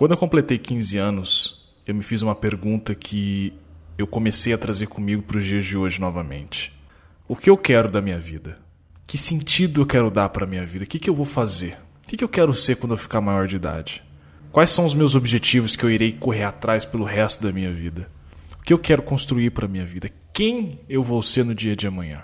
Quando eu completei 15 anos, eu me fiz uma pergunta que eu comecei a trazer comigo para os dias de hoje novamente. O que eu quero da minha vida? Que sentido eu quero dar para a minha vida? O que, que eu vou fazer? O que, que eu quero ser quando eu ficar maior de idade? Quais são os meus objetivos que eu irei correr atrás pelo resto da minha vida? O que eu quero construir para a minha vida? Quem eu vou ser no dia de amanhã?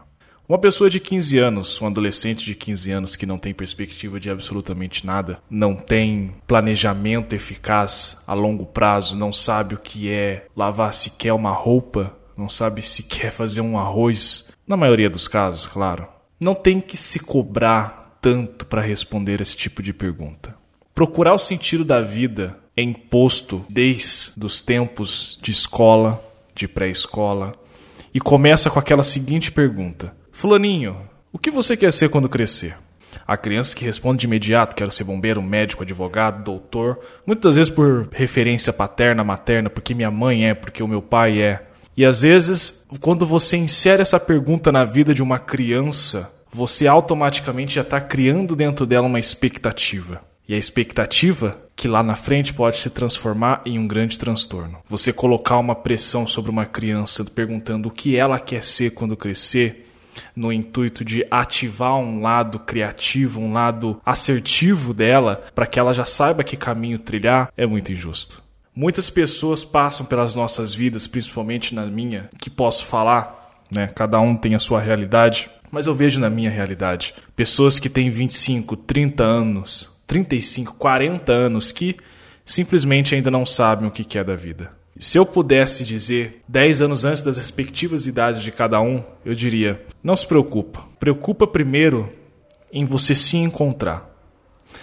Uma pessoa de 15 anos, um adolescente de 15 anos que não tem perspectiva de absolutamente nada, não tem planejamento eficaz a longo prazo, não sabe o que é lavar sequer uma roupa, não sabe se quer fazer um arroz, na maioria dos casos, claro, não tem que se cobrar tanto para responder esse tipo de pergunta. Procurar o sentido da vida é imposto desde os tempos de escola, de pré-escola, e começa com aquela seguinte pergunta: Fulaninho, o que você quer ser quando crescer? A criança que responde de imediato: quero ser bombeiro, médico, advogado, doutor, muitas vezes por referência paterna, materna, porque minha mãe é, porque o meu pai é. E às vezes, quando você insere essa pergunta na vida de uma criança, você automaticamente já está criando dentro dela uma expectativa. E a expectativa que lá na frente pode se transformar em um grande transtorno. Você colocar uma pressão sobre uma criança perguntando o que ela quer ser quando crescer, no intuito de ativar um lado criativo, um lado assertivo dela, para que ela já saiba que caminho trilhar, é muito injusto. Muitas pessoas passam pelas nossas vidas, principalmente na minha, que posso falar, né? Cada um tem a sua realidade, mas eu vejo na minha realidade pessoas que têm 25, 30 anos, 35, 40 anos que simplesmente ainda não sabem o que é da vida. Se eu pudesse dizer 10 anos antes das respectivas idades de cada um, eu diria: não se preocupa. Preocupa primeiro em você se encontrar.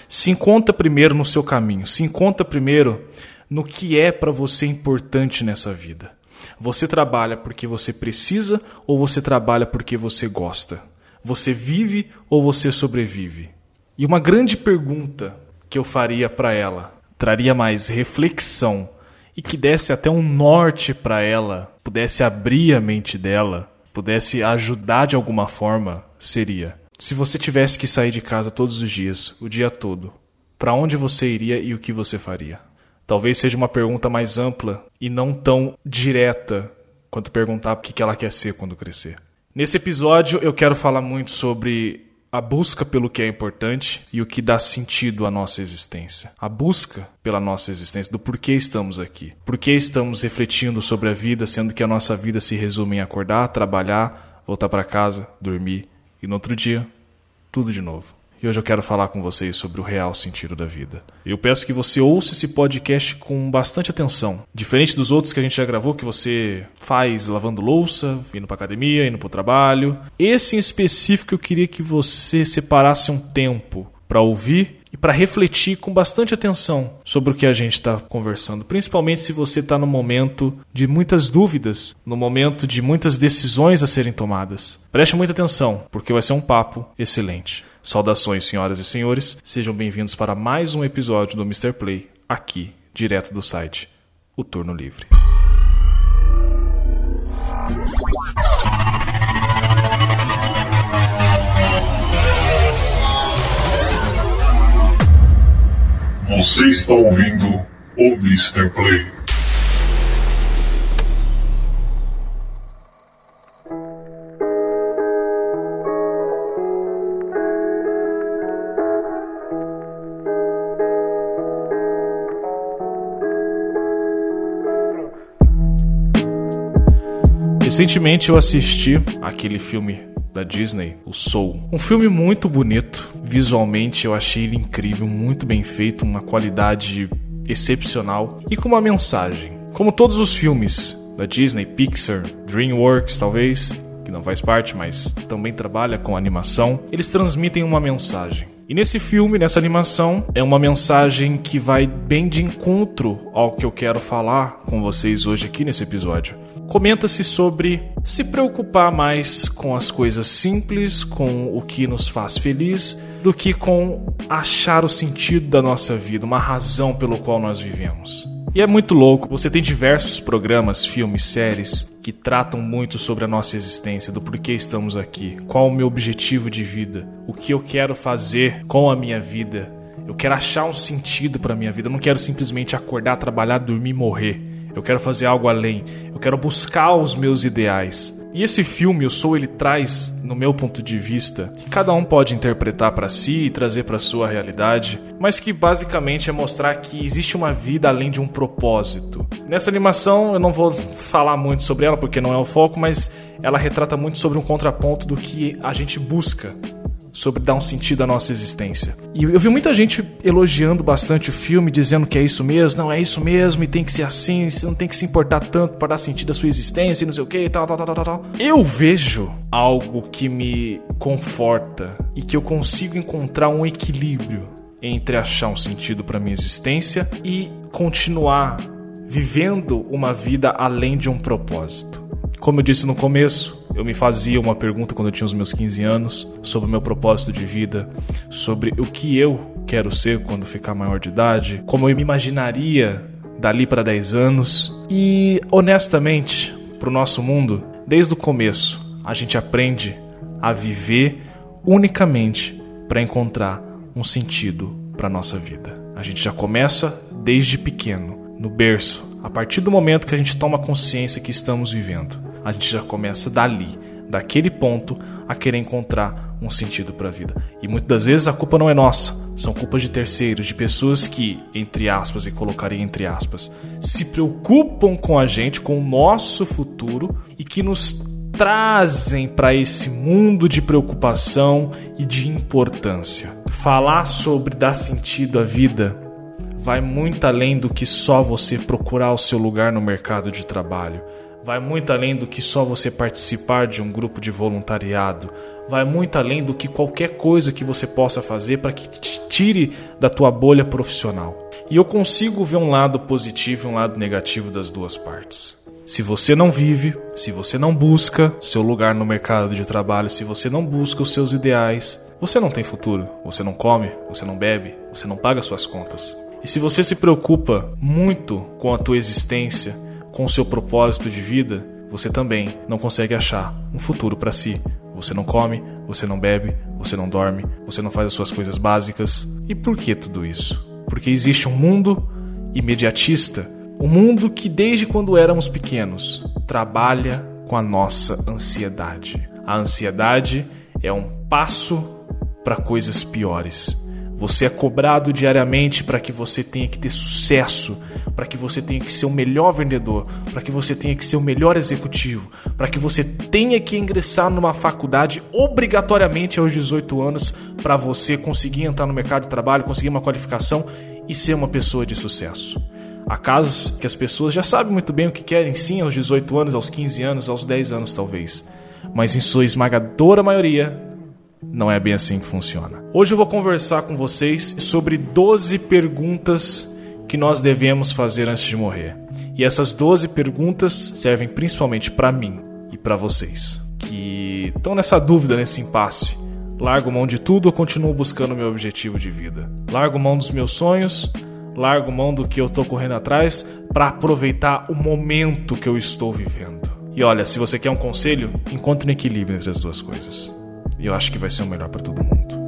Se encontra primeiro no seu caminho. Se encontra primeiro no que é para você importante nessa vida. Você trabalha porque você precisa ou você trabalha porque você gosta? Você vive ou você sobrevive? E uma grande pergunta que eu faria para ela traria mais reflexão e que desse até um norte para ela, pudesse abrir a mente dela, pudesse ajudar de alguma forma, seria: se você tivesse que sair de casa todos os dias, o dia todo, para onde você iria e o que você faria? Talvez seja uma pergunta mais ampla e não tão direta quanto perguntar o que ela quer ser quando crescer. Nesse episódio eu quero falar muito sobre a busca pelo que é importante e o que dá sentido à nossa existência. A busca pela nossa existência, do porquê estamos aqui. Por que estamos refletindo sobre a vida, sendo que a nossa vida se resume em acordar, trabalhar, voltar para casa, dormir e no outro dia, tudo de novo e hoje eu quero falar com vocês sobre o real sentido da vida. Eu peço que você ouça esse podcast com bastante atenção. Diferente dos outros que a gente já gravou, que você faz lavando louça, indo para academia, indo para o trabalho. Esse em específico eu queria que você separasse um tempo para ouvir e para refletir com bastante atenção sobre o que a gente está conversando, principalmente se você está no momento de muitas dúvidas, no momento de muitas decisões a serem tomadas. Preste muita atenção, porque vai ser um papo excelente. Saudações, senhoras e senhores, sejam bem-vindos para mais um episódio do Mr. Play, aqui, direto do site O Turno Livre. Você está ouvindo o Mr. Play. Recentemente eu assisti aquele filme da Disney, o Soul. Um filme muito bonito, visualmente eu achei ele incrível, muito bem feito, uma qualidade excepcional e com uma mensagem. Como todos os filmes da Disney, Pixar, DreamWorks talvez, que não faz parte, mas também trabalha com animação, eles transmitem uma mensagem. E nesse filme, nessa animação, é uma mensagem que vai bem de encontro ao que eu quero falar com vocês hoje aqui nesse episódio. Comenta-se sobre se preocupar mais com as coisas simples, com o que nos faz feliz, do que com achar o sentido da nossa vida, uma razão pelo qual nós vivemos. E é muito louco, você tem diversos programas, filmes, séries que tratam muito sobre a nossa existência, do porquê estamos aqui, qual o meu objetivo de vida, o que eu quero fazer com a minha vida. Eu quero achar um sentido para minha vida. Eu não quero simplesmente acordar, trabalhar, dormir e morrer. Eu quero fazer algo além. Eu quero buscar os meus ideais. E esse filme, o Soul, ele traz, no meu ponto de vista, que cada um pode interpretar para si e trazer para sua realidade, mas que basicamente é mostrar que existe uma vida além de um propósito. Nessa animação, eu não vou falar muito sobre ela porque não é o foco, mas ela retrata muito sobre um contraponto do que a gente busca sobre dar um sentido à nossa existência. E eu vi muita gente elogiando bastante o filme, dizendo que é isso mesmo, não é isso mesmo, e tem que ser assim, você não tem que se importar tanto para dar sentido à sua existência e não sei o que, tal, tal, tal, tal, tal. Eu vejo algo que me conforta e que eu consigo encontrar um equilíbrio entre achar um sentido para minha existência e continuar vivendo uma vida além de um propósito. Como eu disse no começo, eu me fazia uma pergunta quando eu tinha os meus 15 anos sobre o meu propósito de vida, sobre o que eu quero ser quando ficar maior de idade, como eu me imaginaria dali para 10 anos. E honestamente, para o nosso mundo, desde o começo, a gente aprende a viver unicamente para encontrar um sentido para nossa vida. A gente já começa desde pequeno, no berço, a partir do momento que a gente toma consciência que estamos vivendo a gente já começa dali, daquele ponto, a querer encontrar um sentido para a vida. E muitas das vezes a culpa não é nossa, são culpas de terceiros, de pessoas que, entre aspas, e colocaria entre aspas, se preocupam com a gente, com o nosso futuro e que nos trazem para esse mundo de preocupação e de importância. Falar sobre dar sentido à vida vai muito além do que só você procurar o seu lugar no mercado de trabalho vai muito além do que só você participar de um grupo de voluntariado, vai muito além do que qualquer coisa que você possa fazer para que te tire da tua bolha profissional. E eu consigo ver um lado positivo e um lado negativo das duas partes. Se você não vive, se você não busca seu lugar no mercado de trabalho, se você não busca os seus ideais, você não tem futuro. Você não come, você não bebe, você não paga suas contas. E se você se preocupa muito com a tua existência, com o seu propósito de vida, você também não consegue achar um futuro para si. Você não come, você não bebe, você não dorme, você não faz as suas coisas básicas. E por que tudo isso? Porque existe um mundo imediatista, um mundo que desde quando éramos pequenos trabalha com a nossa ansiedade. A ansiedade é um passo para coisas piores. Você é cobrado diariamente para que você tenha que ter sucesso, para que você tenha que ser o melhor vendedor, para que você tenha que ser o melhor executivo, para que você tenha que ingressar numa faculdade obrigatoriamente aos 18 anos para você conseguir entrar no mercado de trabalho, conseguir uma qualificação e ser uma pessoa de sucesso. Há casos que as pessoas já sabem muito bem o que querem, sim, aos 18 anos, aos 15 anos, aos 10 anos talvez. Mas em sua esmagadora maioria, não é bem assim que funciona. Hoje eu vou conversar com vocês sobre 12 perguntas que nós devemos fazer antes de morrer. E essas 12 perguntas servem principalmente para mim e para vocês que estão nessa dúvida, nesse impasse. Largo mão de tudo ou continuo buscando meu objetivo de vida? Largo mão dos meus sonhos, largo mão do que eu estou correndo atrás para aproveitar o momento que eu estou vivendo. E olha, se você quer um conselho, encontre um equilíbrio entre as duas coisas. E eu acho que vai ser o melhor para todo mundo.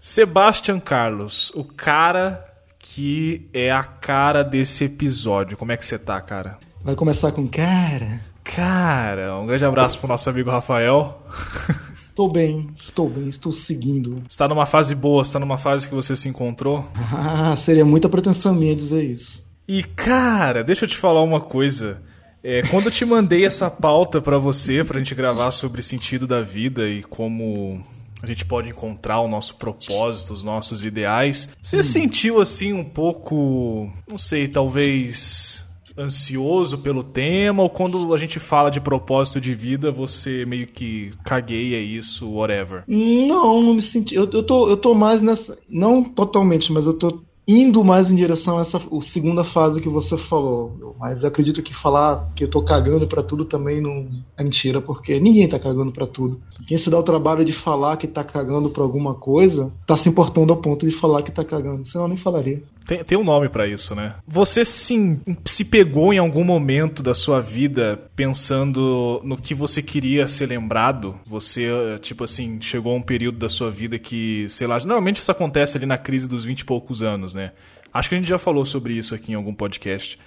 Sebastian Carlos, o cara que é a cara desse episódio. Como é que você tá, cara? Vai começar com cara. Cara, um grande abraço pro nosso amigo Rafael. Estou bem, estou bem, estou seguindo. Está numa fase boa, está numa fase que você se encontrou? Ah, seria muita pretensão minha dizer isso. E cara, deixa eu te falar uma coisa. É, quando eu te mandei essa pauta para você, pra gente gravar sobre sentido da vida e como a gente pode encontrar o nosso propósito, os nossos ideais, você hum. sentiu assim um pouco, não sei, talvez ansioso pelo tema ou quando a gente fala de propósito de vida, você meio que cagueia isso, whatever? Não, não me senti. Eu, eu, tô, eu tô mais nessa. Não totalmente, mas eu tô indo mais em direção a essa segunda fase que você falou. Mas acredito que falar que eu tô cagando para tudo também não é mentira, porque ninguém tá cagando para tudo. Quem se dá o trabalho de falar que tá cagando pra alguma coisa, tá se importando ao ponto de falar que tá cagando. Senão eu nem falaria. Tem, tem um nome para isso, né? Você sim, se pegou em algum momento da sua vida pensando no que você queria ser lembrado? Você, tipo assim, chegou a um período da sua vida que, sei lá, normalmente isso acontece ali na crise dos 20 e poucos anos, né? Acho que a gente já falou sobre isso aqui em algum podcast.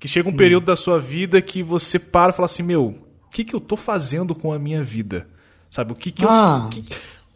Que chega um hum. período da sua vida que você para e fala assim: Meu, o que, que eu tô fazendo com a minha vida? Sabe, o que, que ah. eu. Que,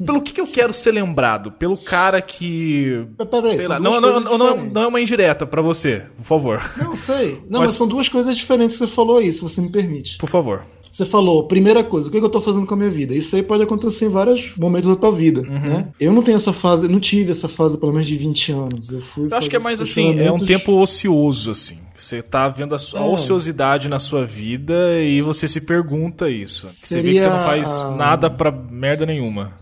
pelo que, que eu quero ser lembrado? Pelo cara que. Peraí, sei lá, não, não, não, não, é uma indireta para você, por favor. Não sei. Não, mas... mas... são duas coisas diferentes que você falou aí, se você me permite. Por favor. Você falou, primeira coisa, o que, eu tô fazendo com a minha vida? Isso aí pode acontecer em vários momentos da tua vida, uhum. né? Eu não tenho essa fase, não tive essa fase pelo menos de 20 anos. Eu fui. Eu acho que é mais assim, é um tempo ocioso, assim. Você tá vendo a, sua, é. ociosidade na sua vida e você se pergunta isso. Seria... Você vê que você não faz nada pra merda nenhuma.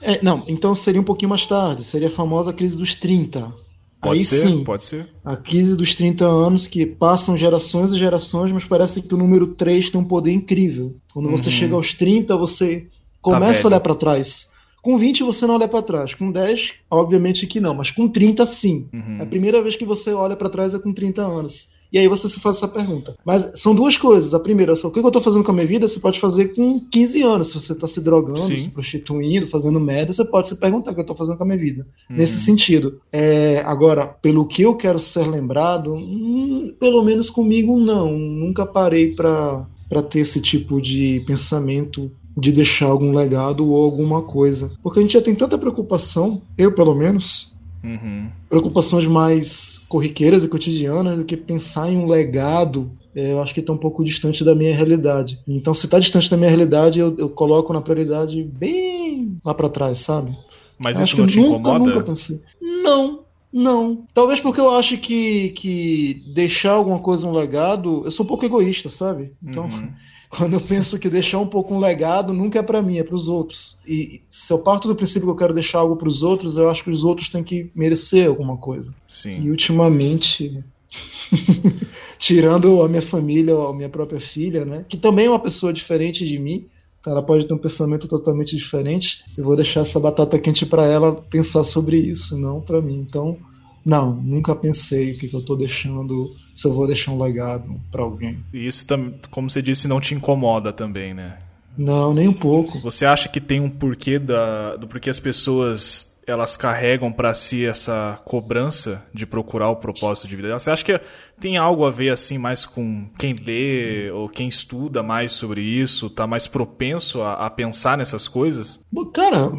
É, não, então seria um pouquinho mais tarde, seria a famosa crise dos 30. Pode Aí ser, sim, pode ser. A crise dos 30 anos que passam gerações e gerações, mas parece que o número 3 tem um poder incrível. Quando uhum. você chega aos 30, você começa tá a olhar para trás. Com 20 você não olha para trás, com 10, obviamente que não, mas com 30 sim. Uhum. É a primeira vez que você olha para trás é com 30 anos. E aí você se faz essa pergunta. Mas são duas coisas. A primeira, o que eu estou fazendo com a minha vida, você pode fazer com 15 anos. Se você está se drogando, Sim. se prostituindo, fazendo merda, você pode se perguntar o que eu estou fazendo com a minha vida. Uhum. Nesse sentido. É, agora, pelo que eu quero ser lembrado, hum, pelo menos comigo não. Nunca parei para ter esse tipo de pensamento de deixar algum legado ou alguma coisa. Porque a gente já tem tanta preocupação, eu pelo menos, Uhum. Preocupações mais corriqueiras e cotidianas do que pensar em um legado é, eu acho que está um pouco distante da minha realidade. Então, se está distante da minha realidade, eu, eu, coloco na prioridade bem lá para trás, sabe? Mas isso não te nunca, incomoda? Nunca pensei. Não, não. Talvez porque eu acho que, que deixar alguma coisa um legado, eu sou um pouco egoísta, sabe? Então, uhum. Quando eu penso que deixar um pouco um legado nunca é para mim, é para os outros. E se eu parto do princípio que eu quero deixar algo para os outros, eu acho que os outros têm que merecer alguma coisa. Sim. E ultimamente, tirando a minha família, a minha própria filha, né, que também é uma pessoa diferente de mim, então ela pode ter um pensamento totalmente diferente. Eu vou deixar essa batata quente para ela pensar sobre isso, não para mim. Então, não, nunca pensei o que, que eu estou deixando, se eu vou deixar um legado para alguém. E isso, como você disse, não te incomoda também, né? Não, nem um pouco. Você acha que tem um porquê da, do porquê as pessoas elas carregam para si essa cobrança de procurar o propósito de vida. Você acha que tem algo a ver assim mais com quem lê ou quem estuda mais sobre isso, tá mais propenso a, a pensar nessas coisas? Cara,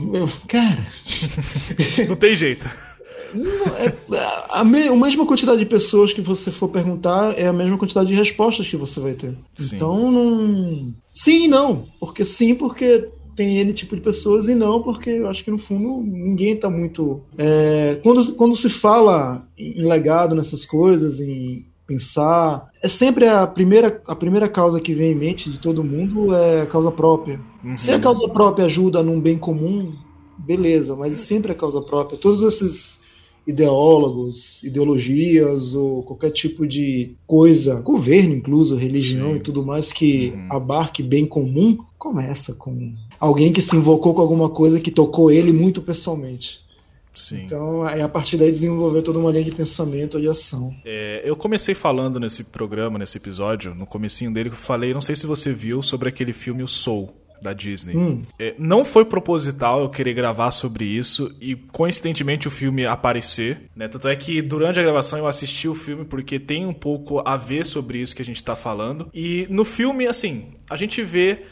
cara, não tem jeito. É, a, me, a, mesma quantidade de pessoas que você for perguntar é a mesma quantidade de respostas que você vai ter. Sim. Então, não. Sim e não. Porque sim, porque tem N tipo de pessoas e não, porque eu acho que no fundo ninguém está muito. É, quando, quando se fala em legado nessas coisas, em pensar. É sempre a primeira, a primeira causa que vem em mente de todo mundo é a causa própria. Uhum. Se a causa própria ajuda num bem comum, beleza, mas sempre a causa própria. Todos esses ideólogos, ideologias ou qualquer tipo de coisa, governo incluso, religião Sim. e tudo mais que uhum. abarque bem comum, começa com alguém que se invocou com alguma coisa que tocou ele muito pessoalmente. Sim. Então, é a partir daí desenvolver toda uma linha de pensamento de ação. É, eu comecei falando nesse programa, nesse episódio, no comecinho dele, que eu falei, não sei se você viu, sobre aquele filme O Soul da Disney. Hum. É, não foi proposital eu querer gravar sobre isso e, coincidentemente, o filme aparecer. Né? Tanto é que durante a gravação eu assisti o filme porque tem um pouco a ver sobre isso que a gente está falando. E no filme, assim, a gente vê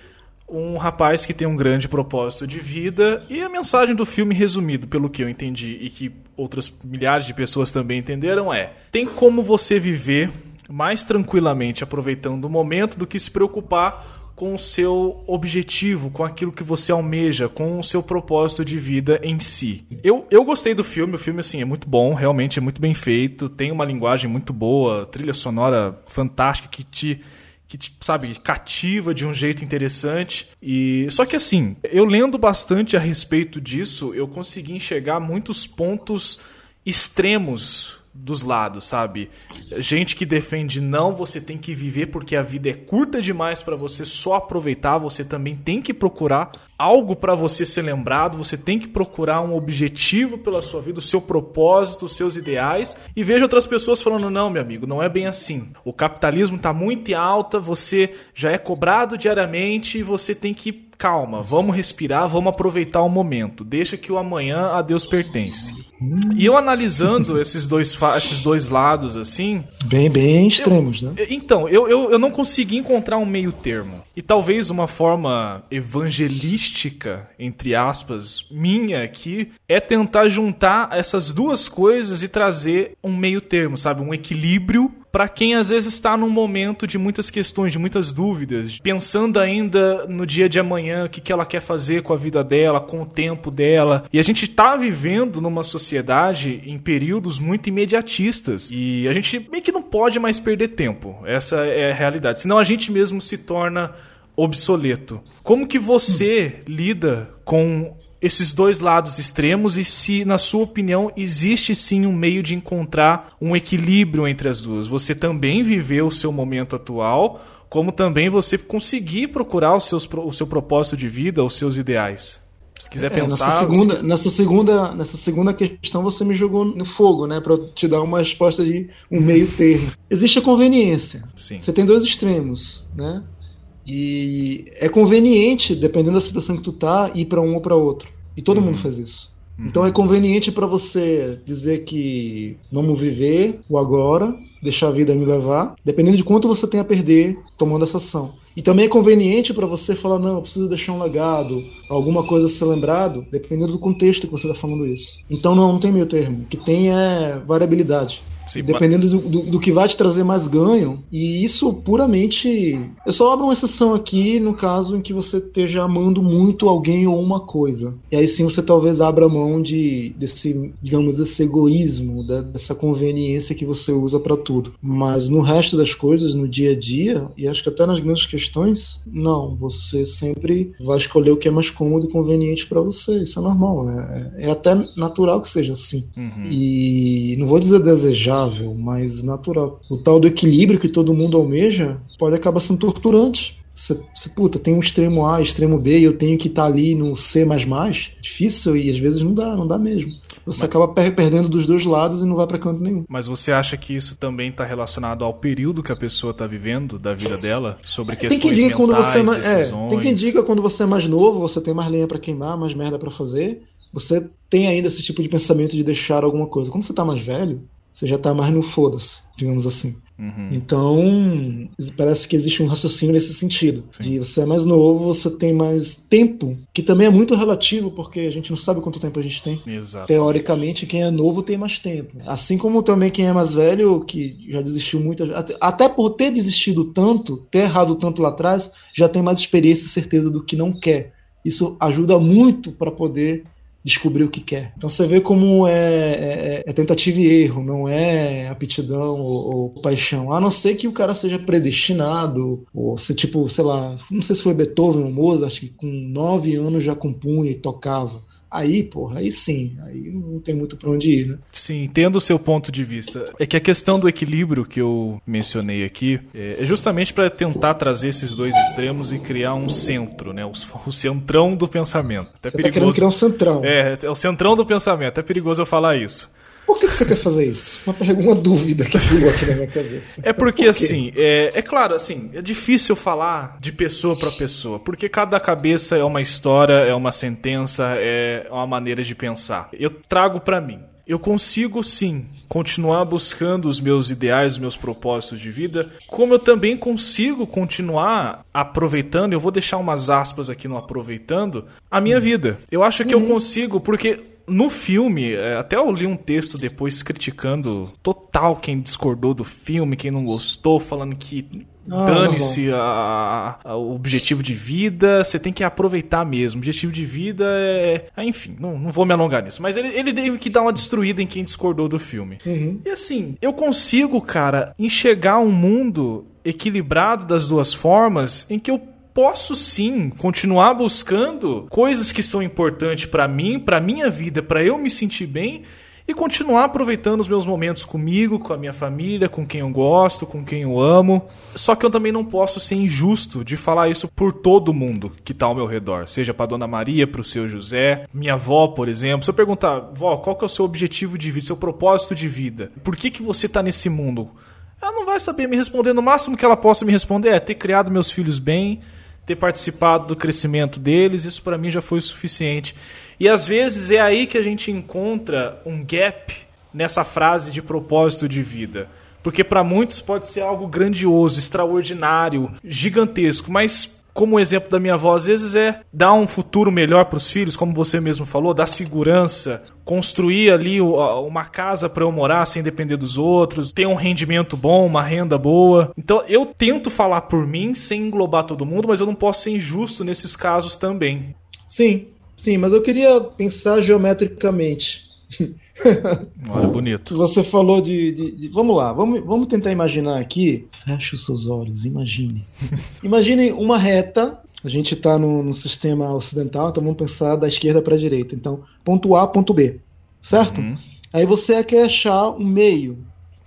um rapaz que tem um grande propósito de vida e a mensagem do filme resumido pelo que eu entendi e que outras milhares de pessoas também entenderam é: tem como você viver mais tranquilamente aproveitando o momento do que se preocupar com o seu objetivo, com aquilo que você almeja, com o seu propósito de vida em si. Eu, eu gostei do filme, o filme assim é muito bom, realmente é muito bem feito, tem uma linguagem muito boa, trilha sonora fantástica que te que sabe cativa de um jeito interessante e só que assim eu lendo bastante a respeito disso eu consegui enxergar muitos pontos extremos dos lados, sabe? Gente que defende não, você tem que viver porque a vida é curta demais para você só aproveitar, você também tem que procurar algo para você ser lembrado, você tem que procurar um objetivo pela sua vida, o seu propósito, os seus ideais. E vejo outras pessoas falando: "Não, meu amigo, não é bem assim. O capitalismo tá muito em alta, você já é cobrado diariamente e você tem que calma, vamos respirar, vamos aproveitar o momento. Deixa que o amanhã a Deus pertence. E eu analisando esses dois, esses dois lados assim. Bem, bem extremos, eu, né? Então, eu, eu, eu não consegui encontrar um meio termo. E talvez uma forma evangelística, entre aspas, minha aqui, é tentar juntar essas duas coisas e trazer um meio termo, sabe? Um equilíbrio para quem às vezes está num momento de muitas questões, de muitas dúvidas, pensando ainda no dia de amanhã, o que, que ela quer fazer com a vida dela, com o tempo dela. E a gente está vivendo numa sociedade em períodos muito imediatistas. E a gente meio que não pode mais perder tempo. Essa é a realidade. Senão a gente mesmo se torna obsoleto. Como que você lida com esses dois lados extremos e se, na sua opinião, existe sim um meio de encontrar um equilíbrio entre as duas. Você também viveu o seu momento atual, como também você conseguir procurar os seus, o seu propósito de vida, os seus ideais. Se quiser é, pensar. Nessa segunda, nessa, segunda, nessa segunda questão, você me jogou no fogo, né? Para te dar uma resposta de um meio termo. Existe a conveniência. Sim. Você tem dois extremos, né? E é conveniente, dependendo da situação que tu tá, ir para um ou para outro. E todo uhum. mundo faz isso. Uhum. Então é conveniente para você dizer que vamos viver o agora, deixar a vida me levar, dependendo de quanto você tem a perder tomando essa ação. E também é conveniente para você falar, não, eu preciso deixar um legado, alguma coisa a ser lembrado, dependendo do contexto que você está falando isso. Então não, não tem meio termo. O que tem é variabilidade. Sim, dependendo do, do, do, que vai te trazer mais ganho. E isso puramente. Eu só abro uma exceção aqui no caso em que você esteja amando muito alguém ou uma coisa. E aí sim você talvez abra mão de, desse, digamos, desse egoísmo, dessa conveniência que você usa para tudo. Mas no resto das coisas, no dia a dia, e acho que até nas grandes questões, não. Você sempre vai escolher o que é mais cômodo e conveniente para você. Isso é normal. É, é até natural que seja assim. Uhum. E não vou dizer desejar saudável, mais natural. O tal do equilíbrio que todo mundo almeja pode acabar sendo torturante. Você, puta, tem um extremo A, extremo B, e eu tenho que estar tá ali no C. Difícil e às vezes não dá, não dá mesmo. Você Mas... acaba perdendo dos dois lados e não vai para canto nenhum. Mas você acha que isso também está relacionado ao período que a pessoa está vivendo da vida dela? Sobre questões tem quem diga mentais, quando você é mais, é, Tem quem diga quando você é mais novo, você tem mais lenha para queimar, mais merda para fazer. Você tem ainda esse tipo de pensamento de deixar alguma coisa. Quando você tá mais velho, você já está mais no foda-se, digamos assim. Uhum. Então, parece que existe um raciocínio nesse sentido. Sim. De você é mais novo, você tem mais tempo, que também é muito relativo, porque a gente não sabe quanto tempo a gente tem. Exato. Teoricamente, quem é novo tem mais tempo. Assim como também quem é mais velho, que já desistiu muito, até por ter desistido tanto, ter errado tanto lá atrás, já tem mais experiência e certeza do que não quer. Isso ajuda muito para poder descobrir o que quer. Então você vê como é, é, é tentativa e erro, não é aptidão ou, ou, paixão. A não ser que o cara seja predestinado, ou se tipo, sei lá, não sei se foi Beethoven ou Mozart, que com nove anos já compunha e tocava. Aí, porra, aí sim, aí não tem muito para onde ir, né? Sim, entendo o seu ponto de vista. É que a questão do equilíbrio que eu mencionei aqui é justamente para tentar trazer esses dois extremos e criar um centro, né? O, o centrão do pensamento. Até Você perigoso. tá querendo criar um centrão. É, é o centrão do pensamento. É perigoso eu falar isso. Por que, que você quer fazer isso? Uma, pergunta, uma dúvida que pulou aqui na minha cabeça. É porque, Por assim, é, é claro, assim, é difícil falar de pessoa para pessoa, porque cada cabeça é uma história, é uma sentença, é uma maneira de pensar. Eu trago para mim. Eu consigo sim continuar buscando os meus ideais, os meus propósitos de vida, como eu também consigo continuar aproveitando, eu vou deixar umas aspas aqui no aproveitando, a minha uhum. vida. Eu acho que uhum. eu consigo, porque no filme, é, até eu li um texto depois criticando total quem discordou do filme, quem não gostou, falando que ah, dane-se o objetivo de vida, você tem que aproveitar mesmo. O objetivo de vida é. é enfim, não, não vou me alongar nisso. Mas ele, ele teve que dar uma destruída em quem discordou do filme. Uhum. E assim, eu consigo, cara, enxergar um mundo equilibrado das duas formas em que eu posso sim continuar buscando coisas que são importantes para mim, para minha vida, para eu me sentir bem e continuar aproveitando os meus momentos comigo, com a minha família, com quem eu gosto, com quem eu amo. Só que eu também não posso ser injusto de falar isso por todo mundo que está ao meu redor, seja para Dona Maria, para o seu José, minha avó, por exemplo. Se eu perguntar, vó, qual que é o seu objetivo de vida, seu propósito de vida? Por que que você está nesse mundo? Ela não vai saber me responder. No máximo que ela possa me responder é ter criado meus filhos bem, ter participado do crescimento deles. Isso para mim já foi o suficiente. E às vezes é aí que a gente encontra um gap nessa frase de propósito de vida. Porque para muitos pode ser algo grandioso, extraordinário, gigantesco, mas como o exemplo da minha avó, às vezes é dar um futuro melhor para os filhos, como você mesmo falou, dar segurança, construir ali uma casa para eu morar sem depender dos outros, ter um rendimento bom, uma renda boa. Então eu tento falar por mim sem englobar todo mundo, mas eu não posso ser injusto nesses casos também. Sim, sim, mas eu queria pensar geometricamente. Olha, bonito. Você falou de, de, de, Vamos lá, vamos, vamos tentar imaginar aqui. Feche os seus olhos, imagine. imagine uma reta. A gente está no, no, sistema ocidental, então vamos pensar da esquerda para a direita. Então, ponto A, ponto B. Certo? Uhum. Aí você quer achar um meio.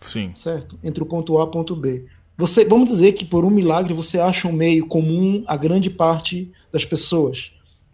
Sim. Certo? Entre o ponto A e o ponto B. Você, vamos dizer que por um milagre você acha um meio comum a grande parte das pessoas.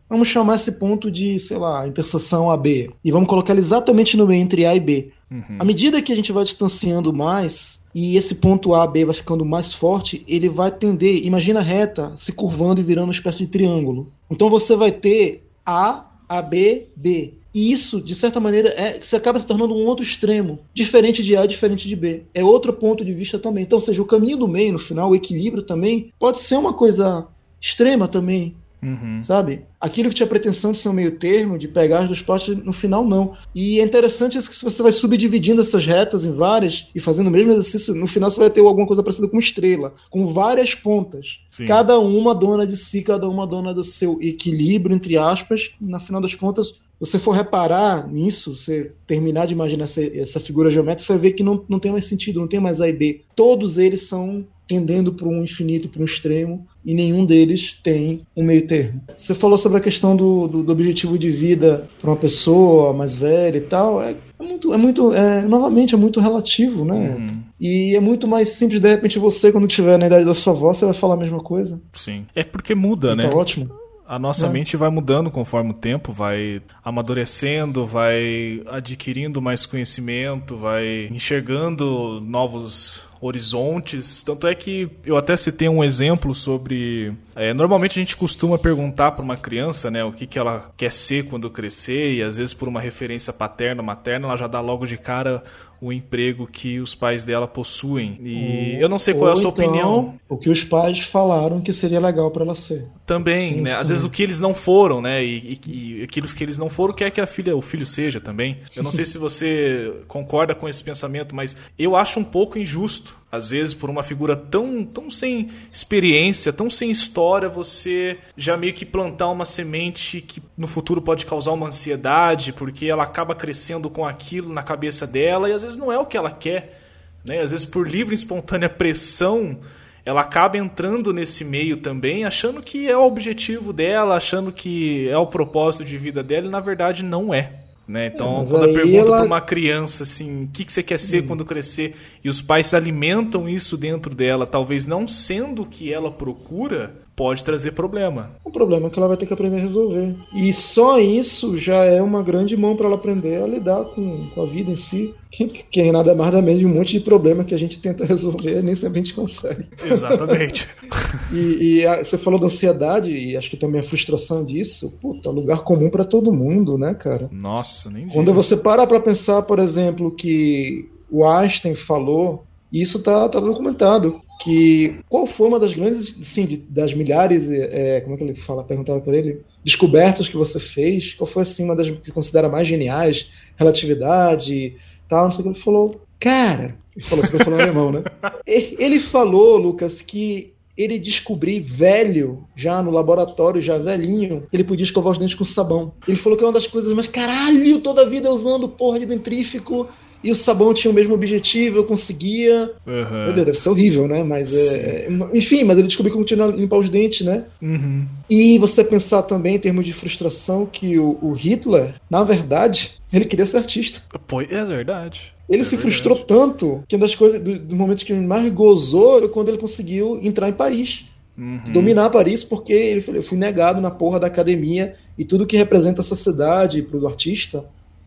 Vamos chamar esse ponto de, sei lá, interseção AB. E vamos colocar ele exatamente no meio entre A e B. Uhum. À medida que a gente vai distanciando mais e esse ponto A, B vai ficando mais forte, ele vai tender, imagina a reta se curvando e virando uma espécie de triângulo. Então você vai ter A, AB, B. E isso, de certa maneira, é, você acaba se tornando um outro extremo, diferente de A, diferente de B. É outro ponto de vista também. Então, ou seja, o caminho do meio, no final, o equilíbrio também, pode ser uma coisa extrema também. Uhum. Sabe? Aquilo que tinha pretensão de ser um meio termo, de pegar as duas partes, no final não. E é interessante isso que você vai subdividindo essas retas em várias e fazendo o mesmo exercício, no final você vai ter alguma coisa parecida com estrela, com várias pontas. Sim. Cada uma dona de si, cada uma dona do seu equilíbrio, entre aspas. Na final das contas, você for reparar nisso, você terminar de imaginar essa, essa figura geométrica, você vai ver que não, não tem mais sentido, não tem mais A e B. Todos eles são tendendo para um infinito, para um extremo, e nenhum deles tem um meio termo. Você falou sobre a questão do, do, do objetivo de vida para uma pessoa mais velha e tal. É, é muito, é muito é, novamente, é muito relativo, né? Uhum. E é muito mais simples, de repente, você, quando tiver na idade da sua avó, você vai falar a mesma coisa. Sim. É porque muda, e né? Tá ótimo. A nossa é. mente vai mudando conforme o tempo, vai amadurecendo, vai adquirindo mais conhecimento, vai enxergando novos horizontes. Tanto é que eu até citei um exemplo sobre. É, normalmente a gente costuma perguntar para uma criança né, o que, que ela quer ser quando crescer, e às vezes por uma referência paterna, materna, ela já dá logo de cara o emprego que os pais dela possuem. E ou, eu não sei qual é a sua então, opinião. O que os pais falaram que seria legal para ela ser. Também, né? Às vezes o que eles não foram, né? E, e, e aquilo que eles não foram quer que a filha, o filho seja também. Eu não sei se você concorda com esse pensamento, mas eu acho um pouco injusto às vezes por uma figura tão, tão sem experiência, tão sem história, você já meio que plantar uma semente que no futuro pode causar uma ansiedade, porque ela acaba crescendo com aquilo na cabeça dela e às vezes não é o que ela quer. Né? Às vezes por livre e espontânea pressão ela acaba entrando nesse meio também, achando que é o objetivo dela, achando que é o propósito de vida dela, e na verdade não é. Né? Então, é, quando eu pergunto ela... para uma criança assim, o que, que você quer ser hum. quando crescer, e os pais alimentam isso dentro dela, talvez não sendo o que ela procura, pode trazer problema. O problema é que ela vai ter que aprender a resolver. E só isso já é uma grande mão para ela aprender a lidar com, com a vida em si. Que é nada mais da menos de um monte de problema que a gente tenta resolver nem sempre a gente consegue. Exatamente. e, e a, você falou da ansiedade e acho que também a frustração disso. Puta, lugar comum para todo mundo, né, cara? Nossa, nem Quando digo. você para para pensar, por exemplo, que o Einstein falou, e isso tá, tá documentado, que qual foi uma das grandes, sim, de, das milhares, é, como é que ele fala, perguntava para ele, descobertas que você fez, qual foi assim uma das que considera mais geniais, relatividade, tal, não sei o que ele falou, cara, ele falou assim, falou alemão, né? Ele falou, Lucas, que ele descobriu velho, já no laboratório, já velhinho, ele podia escovar os dentes com sabão. Ele falou que é uma das coisas mais caralho, toda a vida usando porra de dentrífico e o sabão tinha o mesmo objetivo, eu conseguia. Aham. Meu Deus, deve ser horrível, né? Mas é, enfim, mas ele descobriu como tinha limpar os dentes, né? Uhum. E você pensar também em termos de frustração que o, o Hitler, na verdade, ele queria ser artista. Pois é verdade. Ele É se verdade. frustrou tanto que uma das coisas, do, do momento que mais gozou era quando ele conseguiu entrar em Paris. Uhum. Dominar Paris, porque ele eu fui negado na porra da academia e tudo que representa essa cidade pro artista,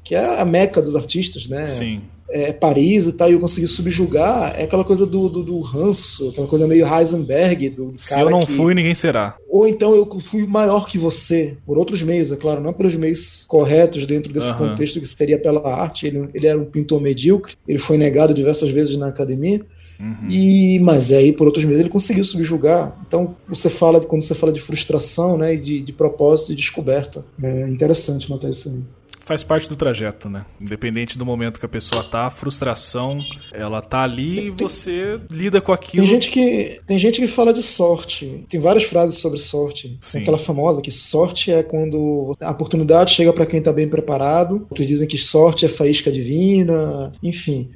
que é a meca dos artistas, né? Sim. é, Paris e tal, e eu consegui subjugar, é aquela coisa do, do, do ranço, aquela coisa meio Heisenberg, do Se cara eu não que... fui, ninguém será. Ou então eu fui maior que você, por outros meios, é claro, não pelos meios corretos dentro desse Aham. contexto que seria pela arte, ele, ele era um pintor medíocre, ele foi negado diversas vezes na academia, Uhum. e mas aí por outros meios ele conseguiu subjugar. Então você fala quando você fala de frustração, né, e de, de propósito e descoberta. É interessante notar isso aí. Faz parte do trajeto, né? Independente do momento que a pessoa tá, a frustração, ela tá ali e você lida com aquilo. Tem gente que tem gente que fala de sorte. Tem várias frases sobre sorte. Sim. Tem aquela famosa que sorte é quando a oportunidade chega para quem tá bem preparado. Outros dizem que sorte é faísca divina. Enfim,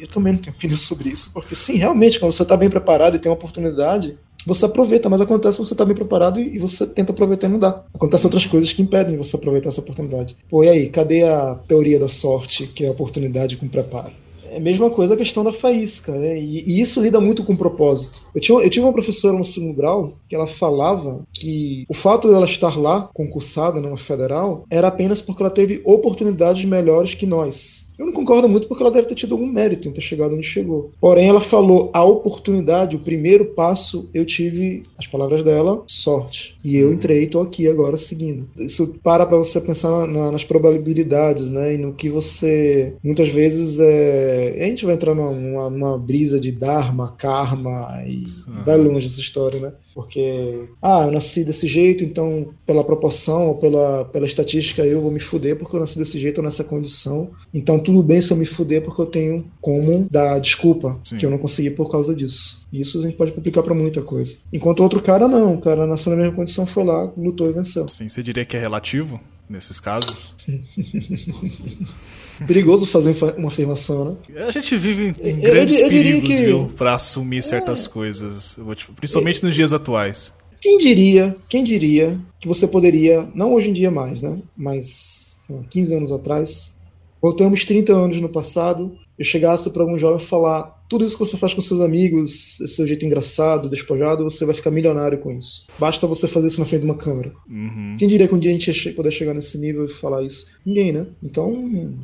eu também não tenho opinião sobre isso, porque sim, realmente quando você tá bem preparado e tem uma oportunidade, você aproveita, mas acontece você tá bem preparado e você tenta aproveitar e não dá. Acontecem outras coisas que impedem você aproveitar essa oportunidade. Pô, e aí, cadê a teoria da sorte, que é a oportunidade com preparo? É a mesma coisa a questão da faísca, né? E, e isso lida muito com propósito. Eu, tinha, eu tive uma professora no segundo grau que ela falava que o fato dela estar lá, concursada numa federal, era apenas porque ela teve oportunidades melhores que nós. Eu não concordo muito porque ela deve ter tido algum mérito em ter chegado onde chegou. Porém, ela falou a oportunidade, o primeiro passo, eu tive, as palavras dela, sorte. E eu entrei e tô aqui agora seguindo. Isso para pra você pensar na- na- nas probabilidades, né? E no que você. Muitas vezes é. A gente vai entrar numa, numa- numa brisa de Dharma, Karma e vai longe essa história, né? Porque, ah, eu nasci desse jeito, então pela proporção ou pela, pela estatística eu vou me fuder porque eu nasci desse jeito ou nessa condição. Então tudo bem se eu me fuder porque eu tenho como dar desculpa Sim. que eu não consegui por causa disso. Isso a gente pode complicar pra muita coisa. Enquanto outro cara não, o cara nasceu na mesma condição, foi lá, lutou e venceu. Sim, você diria que é relativo nesses casos? Perigoso fazer uma afirmação, né? A gente vive em, Eu- grandes eu diria perigos, que- É. viu? Pra assumir certas coisas. Eu vou te- Principalmente nos dias atuais. Quem diria, quem diria que você poderia, não hoje em dia mais, né? Mas lá, 15 anos atrás, voltamos 30 anos no passado, eu chegasse para algum jovem falar tudo isso que você faz com seus amigos, esse seu jeito engraçado, despojado, você vai ficar milionário com isso. Basta você fazer isso na frente de uma câmera. Uhum. Quem diria que um dia a gente ia che- poder chegar nesse nível e falar isso? Ninguém, né? Então,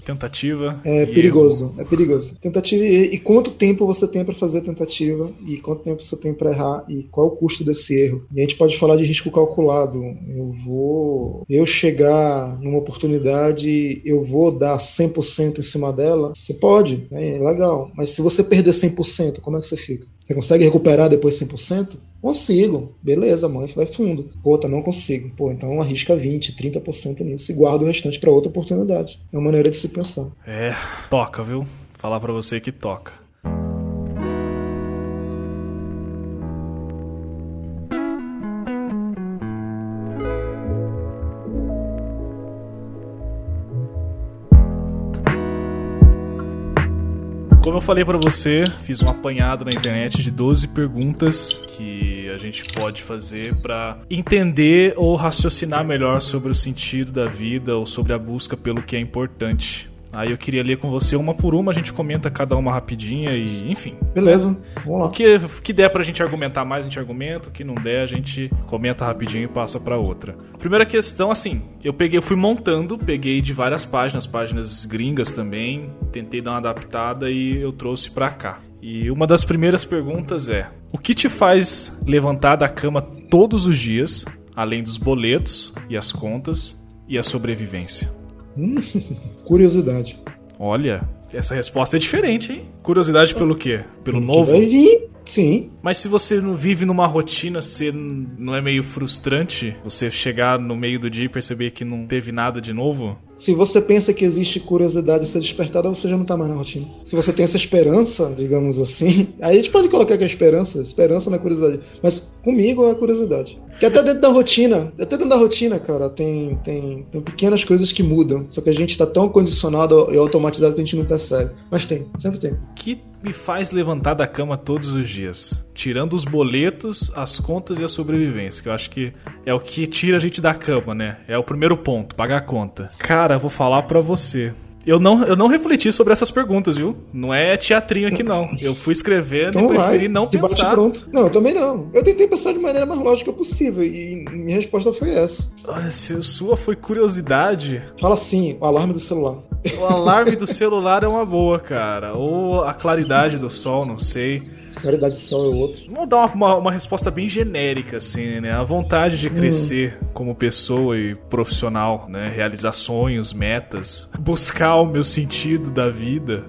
Tentativa. é perigoso, é perigoso. Tentativa e, e quanto tempo você tem para fazer a tentativa e quanto tempo você tem para errar e qual é o custo desse erro. E a gente pode falar de risco calculado. Eu vou eu chegar numa oportunidade, eu vou dar 100% em cima dela. Você pode, é legal, mas se você perder 100%, como é que você fica? Você consegue recuperar depois 100%? Consigo. Beleza, mãe, vai fundo. Puta, não consigo. Pô, então arrisca 20, 30% nisso e guarda o restante para outra oportunidade. É uma maneira de se pensar. É, toca, viu? Falar pra você que toca. Como eu falei pra você, fiz um apanhado na internet de 12 perguntas que a gente pode fazer pra entender ou raciocinar melhor sobre o sentido da vida ou sobre a busca pelo que é importante. Aí eu queria ler com você uma por uma, a gente comenta cada uma rapidinha e, enfim. Beleza, vamos lá. O que, que der pra gente argumentar mais, a gente argumenta. O que não der, a gente comenta rapidinho e passa pra outra. Primeira questão, assim, eu peguei, eu fui montando, peguei de várias páginas, páginas gringas também, tentei dar uma adaptada e eu trouxe pra cá. E uma das primeiras perguntas é: o que te faz levantar da cama todos os dias, além dos boletos e as contas e a sobrevivência? Curiosidade. Olha, essa resposta é diferente, hein? Curiosidade pelo quê? Pelo Que novo? Vai vir, sim. Mas se você não vive numa rotina, você não é meio frustrante você chegar no meio do dia e perceber que não teve nada de novo? Se você pensa que existe curiosidade a ser despertada, você já não tá mais na rotina. Se você tem essa esperança, digamos assim, aí a gente pode colocar que é esperança, esperança na curiosidade. Mas comigo é curiosidade. Que até dentro da rotina, até dentro da rotina, cara, tem, tem, tem pequenas coisas que mudam. Só que a gente tá tão condicionado e automatizado que a gente não percebe. Mas tem, sempre tem. Que me faz levantar da cama todos os dias? Tirando os boletos, as contas e a sobrevivência, que eu acho que é o que tira a gente da cama, né? É o primeiro ponto, pagar a conta. Cara, vou falar pra você. Eu não, eu não refleti sobre essas perguntas, viu? Não é teatrinho aqui, não. Eu fui escrevendo então e preferi vai, não pensar. Pronto. Não, eu também não. Eu tentei pensar de maneira mais lógica possível e minha resposta foi essa. Olha, se a sua foi curiosidade. Fala assim, o alarme do celular. O alarme do celular é uma boa, cara. Ou a claridade do sol, não sei. Claridade do sol é outro. Vamos dar uma, uma, uma, resposta bem genérica, assim, né? A vontade de crescer hum. como pessoa e profissional, né? Realizar sonhos, metas, buscar o meu sentido da vida.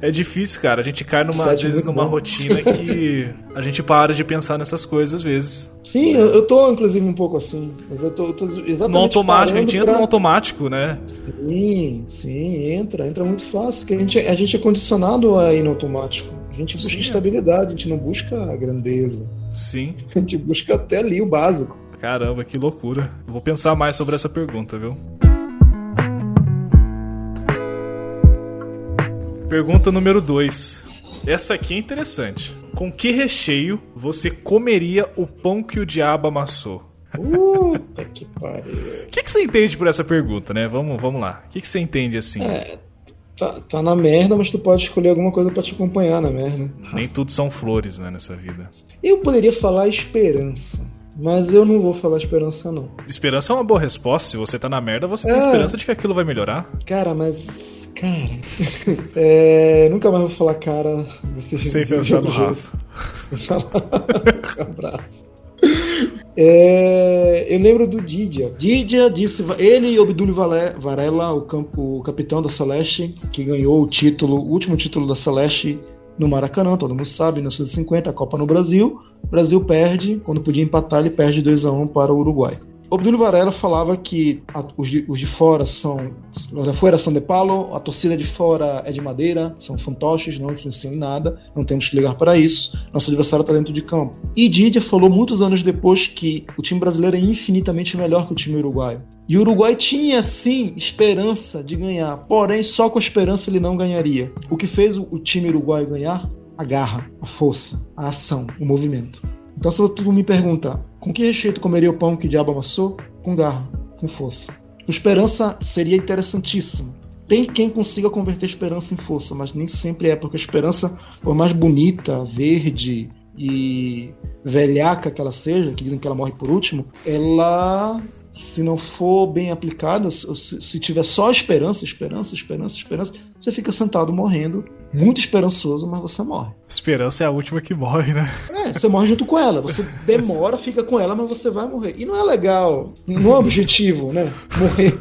É difícil, cara. A gente cai numa, às vezes numa bom. rotina que a gente para de pensar nessas coisas às vezes. Sim, eu, eu tô inclusive um pouco assim. Mas eu tô, eu tô exatamente. No automático, a gente entra pra... no automático, né? Sim, sim, entra, entra muito fácil. Porque a gente, a gente é condicionado a ir no automático. A gente busca sim, estabilidade, a gente não busca a grandeza. Sim. A gente busca até ali o básico. Caramba, que loucura. Vou pensar mais sobre essa pergunta, viu? Pergunta número 2. Essa aqui é interessante. Com que recheio você comeria o pão que o diabo amassou? Puta que pariu. O que, que você entende por essa pergunta, né? Vamos, vamos lá. O que, que você entende assim? É, tá, tá na merda, mas tu pode escolher alguma coisa para te acompanhar na merda. Nem tudo são flores, né, nessa vida. Eu poderia falar esperança. Mas eu não vou falar esperança, não. Esperança é uma boa resposta. Se você tá na merda, você é. tem esperança de que aquilo vai melhorar. Cara, mas. Cara. é, nunca mais vou falar cara desse jeito. Sem pensar no Rafa. Abraço. É, eu lembro do Didia. Didia disse. Ele e Obdúlio Varela, o, campo, o capitão da Celeste, que ganhou o título, o último título da Celeste no Maracanã, todo mundo sabe, 1950, a Copa no Brasil. O Brasil perde, quando podia empatar, ele perde 2 a 1 para o Uruguai. Obdúlio Varela falava que a, os, de, os, de, fora são. Os de fora são de palo, a torcida de fora é de madeira, são fantoches, não influenciam em nada, não temos que ligar para isso. Nosso adversário está dentro de campo. E Didia falou muitos anos depois que o time brasileiro é infinitamente melhor que o time uruguaio. E o Uruguai tinha sim esperança de ganhar, porém só com a esperança ele não ganharia. O que fez o time uruguaio ganhar? A garra, a força, a ação, o movimento. Então, se tu me perguntar com que recheio tu comeria o pão que o diabo amassou? Com garra, com força. O esperança seria interessantíssimo. Tem quem consiga converter esperança em força, mas nem sempre é, porque a esperança, por mais bonita, verde e velhaca que ela seja, que dizem que ela morre por último, ela se não for bem aplicada, se, se tiver só esperança, esperança, esperança, esperança, você fica sentado morrendo, muito esperançoso, mas você morre. Esperança é a última que morre, né? É, você morre junto com ela. Você demora, fica com ela, mas você vai morrer. E não é legal, não é objetivo, né? Morrer.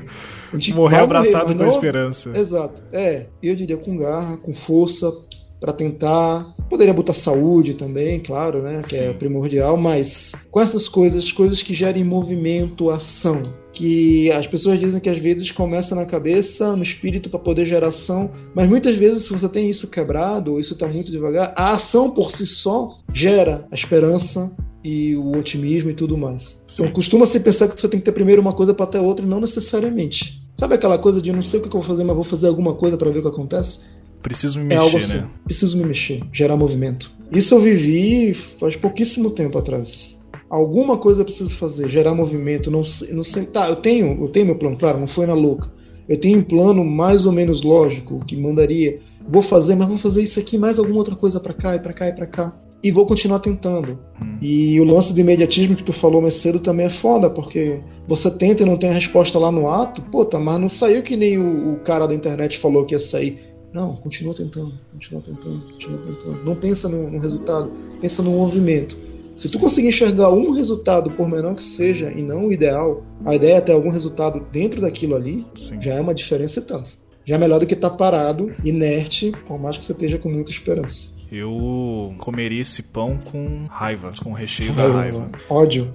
Morrer abraçado morrer, com a esperança. Exato. É, eu diria com garra, com força, para tentar. Poderia botar saúde também, claro, né? Que é Sim. é primordial, mas com essas coisas, coisas que gerem movimento, ação. Que as pessoas dizem que às vezes começa na cabeça, no espírito, para poder gerar ação, mas muitas vezes, se você tem isso quebrado, ou isso está muito devagar, a ação por si só gera a esperança, e o otimismo e tudo mais. Sim. Então costuma se pensar que você tem que ter primeiro uma coisa para ter outra e não necessariamente. Sabe aquela coisa de não sei o que eu vou fazer, mas vou fazer alguma coisa para ver o que acontece? Preciso me é mexer, assim. né? Preciso me mexer, gerar movimento. Isso eu vivi faz pouquíssimo tempo atrás. Alguma coisa eu preciso fazer, gerar movimento. Não, não sei, tá, eu tenho, eu tenho meu plano, claro, não foi na louca. Eu tenho um plano mais ou menos lógico que mandaria, vou fazer, mas vou fazer isso aqui, mais alguma outra coisa para cá e para cá e para cá. E vou continuar tentando. Hum. E o lance do imediatismo que tu falou mais cedo também é foda, porque você tenta e não tem a resposta lá no ato, puta, mas não saiu que nem o, o cara da internet falou que ia sair não, continua tentando, continua tentando, continua tentando. Não pensa no, no resultado, pensa no movimento. Se tu conseguir enxergar um resultado, por menor que seja, e não o ideal, a ideia é ter algum resultado dentro daquilo ali, Sim. já é uma diferença e tanto. Já é melhor do que estar tá parado, inerte, por mais que você esteja com muita esperança. Eu comeria esse pão com raiva, com o recheio da raiva. Ódio.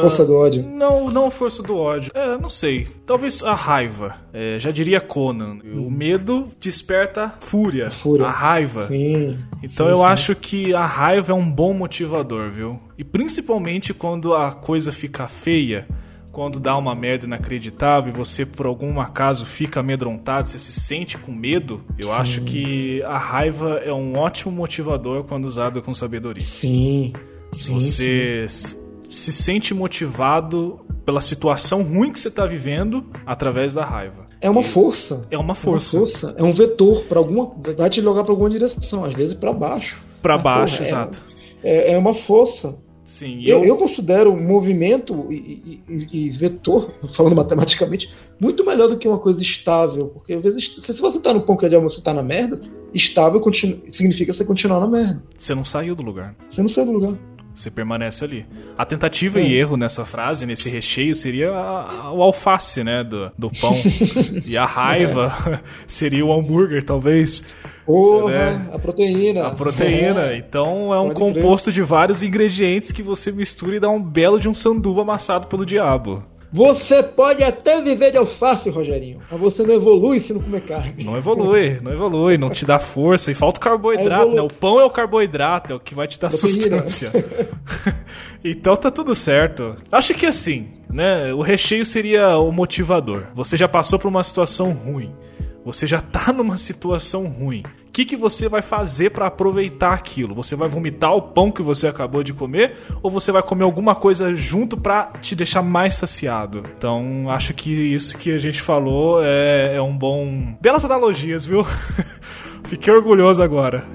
força do ódio. Não, não força do ódio. É, não sei. Talvez a raiva. É, já diria Conan. O medo desperta fúria. Fúria. A raiva. Sim. Então sim, eu sim. acho que a raiva é um bom motivador, viu? E principalmente quando a coisa fica feia, quando dá uma merda inacreditável e você por algum acaso fica amedrontado, você se sente com medo, eu acho que a raiva é um ótimo motivador quando usado com sabedoria. Sim. Sim. sim. Você s- se sente motivado pela situação ruim que você está vivendo através da raiva. É uma força. É uma É uma força. força. É um vetor para alguma. Vai te jogar para alguma direção, às vezes para baixo. Pra Mas, baixo, porra, é- exato. É, é uma força. Sim, Eu, eu, eu considero movimento e, e- e vetor, falando matematicamente, muito melhor do que uma coisa estável. Porque às vezes, se você tá no ponto de você tá na merda, estável continu- significa você continuar na merda. você não saiu do lugar. Você não sai do lugar. Você permanece ali. A tentativa É. e erro nessa frase, nesse recheio, seria a- a- o alface, né? Do, do pão. e a raiva seria o hambúrguer, talvez. Porra, Né? a proteína. A proteína. É. Então é um Pode crer. composto de vários ingredientes que você mistura e dá um belo de um sanduba amassado pelo diabo. Você pode até viver de alface, Rogerinho, mas você não evolui se não comer carne. Não evolui, não evolui, não te dá força e falta o carboidrato, né? O pão é o carboidrato, é o que vai te dar Proteína. sustância. então tá tudo certo. Acho que assim, né? O recheio seria o motivador. Você já passou por uma situação ruim. Você já tá numa situação ruim. Que, que você vai fazer pra aproveitar aquilo? Você vai vomitar o pão que você acabou de comer ou você vai comer alguma coisa junto pra te deixar mais saciado? Então, acho que isso que a gente falou é, é um bom. Belas analogias, viu? Fiquei orgulhoso agora.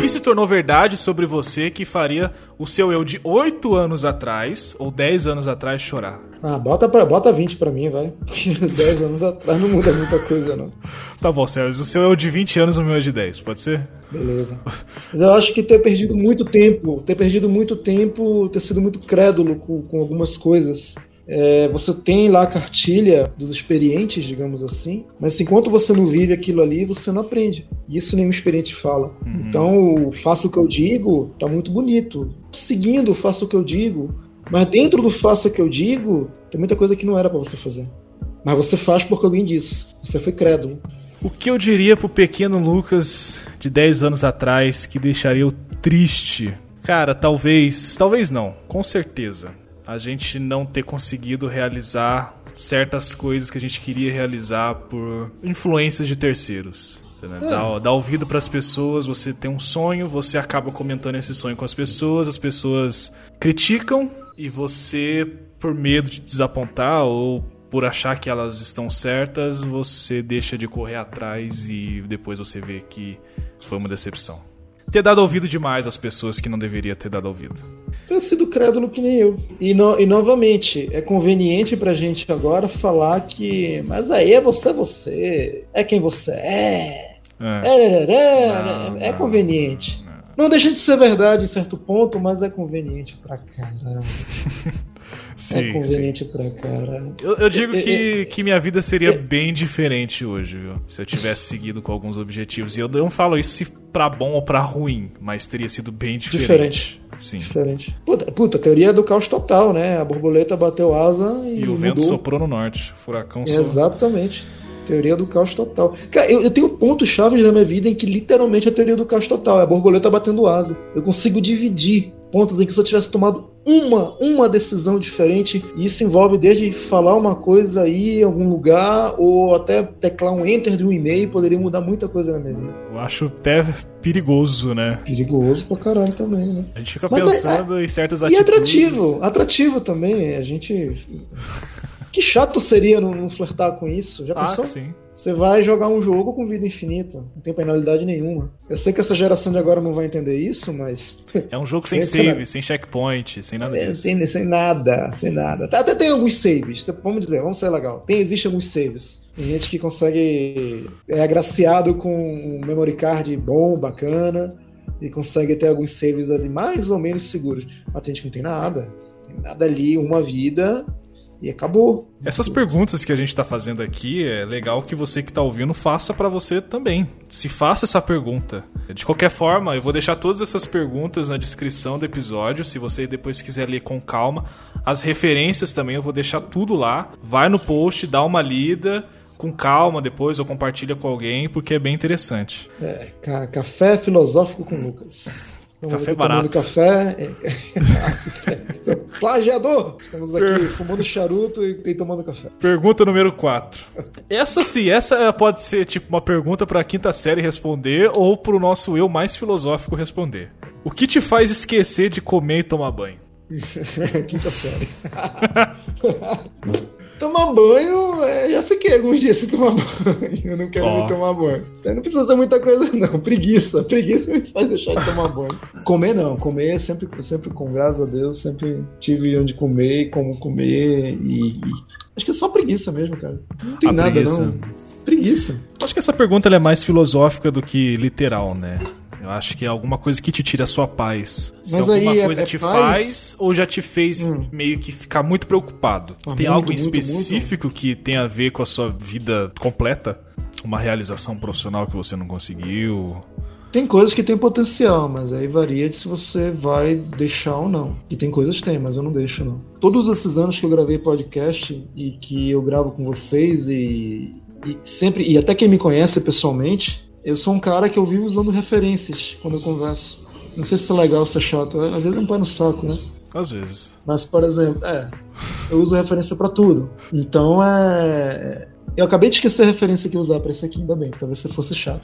Que se tornou verdade sobre você que faria o seu eu de 8 anos atrás ou 10 anos atrás chorar? Ah, bota, pra, bota 20 pra mim, vai. Porque 10 anos atrás não muda muita coisa, não. Tá bom, Sérgio. O seu o de 20 anos, o meu é de 10, pode ser? Beleza. Mas eu acho que ter perdido muito tempo, ter perdido muito tempo, ter sido muito crédulo com, com algumas coisas. É, você tem lá a cartilha dos experientes, digamos assim, mas enquanto você não vive aquilo ali, você não aprende. E isso nenhum experiente fala. Então, faça o que eu digo, tá muito bonito. Seguindo, faça o que eu digo. Mas dentro do faça o que eu digo, tem muita coisa que não era pra você fazer. Mas você faz porque alguém disse. Você foi crédulo. O que eu diria pro pequeno Lucas de 10 anos atrás que deixaria eu triste? Cara, talvez. Talvez não, com certeza. A gente não ter conseguido realizar certas coisas que a gente queria realizar por influências de terceiros. né? Dá, dá ouvido pras pessoas, você tem um sonho, você acaba comentando esse sonho com as pessoas, as pessoas criticam e você, por medo de desapontar ou por achar que elas estão certas, você deixa de correr atrás e depois você vê que foi uma decepção. Ter dado ouvido demais às pessoas que não deveria ter dado ouvido. ter sido crédulo que nem eu. E, no- e novamente, é conveniente pra gente agora falar que. Mas aí é você, você. É quem você é. É. É, é, é, é conveniente. Não deixa de ser verdade em certo ponto, mas é conveniente pra caramba. Sim, é sim. conveniente pra caramba. Eu, eu digo É, que, que minha vida seria é. bem diferente hoje, viu? Se eu tivesse seguido com alguns objetivos. E eu não falo isso se pra bom ou pra ruim, mas teria sido bem diferente. Diferente. Sim. Diferente. Puta, puta, teoria do caos total, né? A borboleta bateu asa e, E o vento mudou. soprou no norte. Furacão soprou. Exatamente. Teoria do caos total. Cara, eu, eu tenho pontos chaves na minha vida em que literalmente é a teoria do caos total. É a borboleta batendo asa. Eu consigo dividir pontos em que se eu tivesse tomado uma, uma decisão diferente, e isso envolve desde falar uma coisa aí em algum lugar, ou até teclar um enter de um e-mail, poderia mudar muita coisa na minha vida. Eu acho até perigoso, né? Perigoso pra caralho também, né? A gente fica Mas- pensando em certas E atitudes. atrativo, atrativo também. A gente. Que chato seria não, não flertar com isso. Já Ah, pensou? sim. Você vai jogar um jogo com vida infinita, não tem penalidade nenhuma. Eu sei que essa geração de agora não vai entender isso, mas. É um jogo sem save, sem checkpoint, sem nada É, disso. tem, sem nada, sem nada. Tá, Até tem alguns saves, vamos dizer, vamos ser legal. Tem, existe alguns saves. Tem gente que consegue. É agraciado com um memory card bom, bacana, e consegue ter alguns saves ali mais ou menos seguros. Mas tem gente que não tem nada. Tem nada ali, uma vida. E acabou. Essas perguntas que a gente está fazendo aqui, é legal que você que está ouvindo faça para você também. Se faça essa pergunta. De qualquer forma, eu vou deixar todas essas perguntas na descrição do episódio, se você depois quiser ler com calma. As referências também eu vou deixar tudo lá. Vai no post, dá uma lida com calma depois ou compartilha com alguém, porque é bem interessante. É, ca café filosófico com Lucas. Estamos café barato. café. É, plagiador! Estamos aqui fumando charuto e, e tomando café. Pergunta número 4. Essa sim, essa pode ser tipo uma pergunta para a quinta série responder ou para o nosso eu mais filosófico responder. O que te faz esquecer de comer e tomar banho? quinta série. Tomar banho, é, já fiquei alguns dias sem tomar banho. Eu não quero oh. nem tomar banho. Não precisa ser muita coisa, não. Preguiça. Preguiça me faz deixar de tomar banho. Comer, não. Comer é sempre, sempre com graças a Deus, sempre tive onde comer, como comer. E, e... acho que é só preguiça mesmo, cara. Não tem a nada, preguiça. não. Preguiça. Acho que essa pergunta é mais filosófica do que literal, né? Eu acho que é alguma coisa que te tira a sua paz. Mas Se alguma coisa é, é te paz... faz ou já te fez hum. meio que ficar muito preocupado. Ah, Tem muito, algo em específico muito. que tem a ver com a sua vida completa? Uma realização profissional que você não conseguiu? Tem coisas que tem potencial, mas aí varia de se você vai deixar ou não. E tem coisas que tem, mas eu não deixo não. Todos esses anos que eu gravei podcast e que eu gravo com vocês e, e sempre e até quem me conhece pessoalmente eu sou um cara que eu vivo usando referências quando eu converso. Não sei se é legal ou se é chato. Às vezes é um pé no saco, né? Às vezes. Mas, por exemplo, é. Eu uso referência para tudo. Então é. Eu acabei de esquecer a referência que eu usar pra isso aqui, ainda bem, que talvez você fosse chato.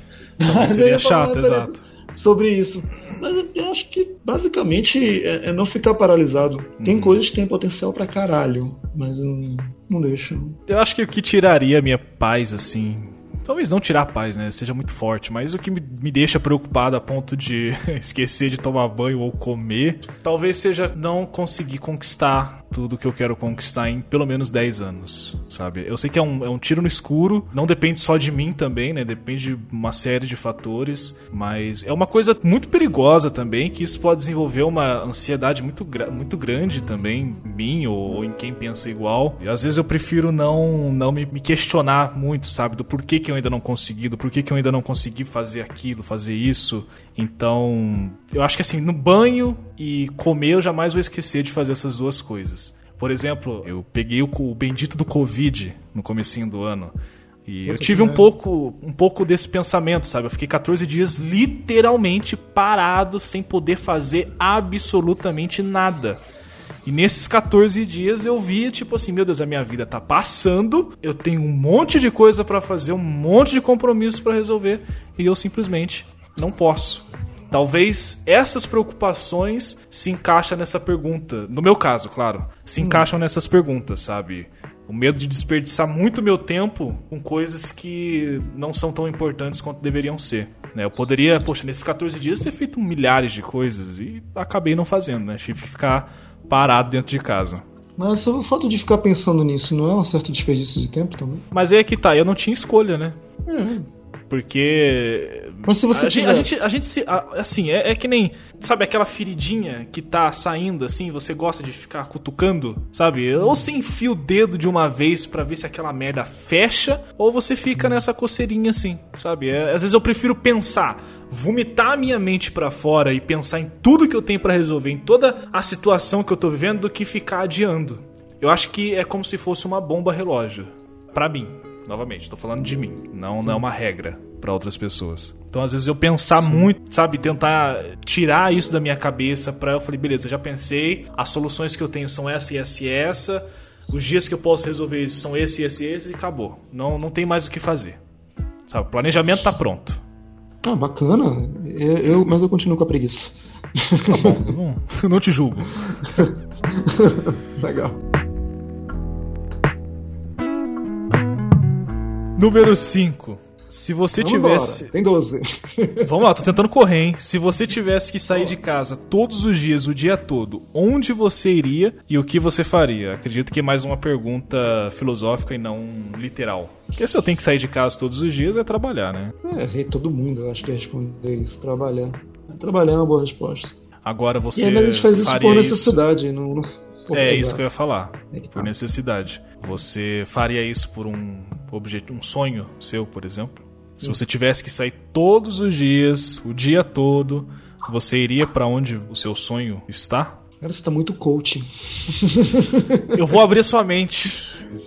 Mas seria chato, exato. Sobre isso. Mas eu acho que basicamente é, é não ficar paralisado. Tem hum. coisas que têm potencial pra caralho, mas não, não deixa. Eu acho que o que tiraria a minha paz, assim, talvez não tirar a paz, né? Seja muito forte, mas o que me, me deixa preocupado a ponto de esquecer de tomar banho ou comer, talvez seja não conseguir conquistar tudo que eu quero conquistar em pelo menos 10 anos, sabe? Eu sei que é um, é um tiro no escuro, não depende só de mim também, né? Depende de uma série de fatores, mas é uma coisa muito perigosa também, que isso pode desenvolver uma ansiedade muito, muito grande também em mim ou, ou em quem pensa igual. E às vezes eu prefiro não, não me, me questionar muito, sabe? Do porquê que eu ainda não consegui, do porquê que eu ainda não consegui fazer aquilo, fazer isso. Então, eu acho que assim, no banho e comer eu jamais vou esquecer de fazer essas duas coisas. Por exemplo, eu peguei o, o bendito do Covid no comecinho do ano. E eu tive um pouco, um pouco desse pensamento, sabe? Eu fiquei 14 dias literalmente parado, sem poder fazer absolutamente nada. E nesses 14 dias eu vi, tipo assim, meu Deus, a minha vida tá passando, eu tenho um monte de coisa para fazer, um monte de compromissos para resolver, e eu simplesmente não posso. Talvez essas preocupações se encaixem nessa pergunta. No meu caso, claro. Se hum. encaixam nessas perguntas, sabe? O medo de desperdiçar muito meu tempo com coisas que não são tão importantes quanto deveriam ser. Né? Eu poderia, poxa, nesses 14 dias ter feito milhares de coisas e acabei não fazendo, né? Tive que ficar parado dentro de casa. Mas o fato de ficar pensando nisso não é um certo desperdício de tempo também? Mas é que tá, eu não tinha escolha, né? É. Porque. Mas se você a, tivesse... a gente, a gente se. Assim, é, é, que nem. Sabe aquela feridinha que tá saindo assim, você gosta de ficar cutucando, sabe? Ou você enfia o dedo de uma vez para ver se aquela merda fecha, ou você fica nessa coceirinha assim, sabe? É, às vezes eu prefiro pensar, vomitar a minha mente para fora e pensar em tudo que eu tenho para resolver, em toda a situação que eu tô vivendo, do que ficar adiando. Eu acho que é como se fosse uma bomba relógio. para mim. Novamente, tô falando de mim, não, não é uma regra para outras pessoas. Então, às vezes eu pensar Sim. muito, sabe, tentar tirar isso da minha cabeça para eu falei, beleza, já pensei, as soluções que eu tenho são essa e essa e essa, os dias que eu posso resolver isso são esse, esse, esse e acabou. Não, não tem mais o que fazer. Sabe, o planejamento tá pronto. Ah, bacana. Eu, eu, mas eu continuo com a preguiça. Tá bom, não, não te julgo. Legal. Número 5. Se você Vamos tivesse. Embora. Tem 12. Vamos lá, tô tentando correr, hein? Se você tivesse que sair de casa todos os dias, o dia todo, onde você iria e o que você faria? Acredito que é mais uma pergunta filosófica e não literal. Porque se eu tenho que sair de casa todos os dias, é trabalhar, né? É, todo mundo, eu acho que ia responder isso. Trabalhar. Trabalhar é uma boa resposta. Agora você. E aí, mas a gente faz isso por necessidade, isso? Não, não É isso que eu ia falar. Por tá. necessidade. Você faria isso por um objeto, um sonho seu, por exemplo? Se você tivesse que sair todos os dias, o dia todo, você iria para onde o seu sonho está? Cara, você tá muito coaching. Eu vou abrir sua mente.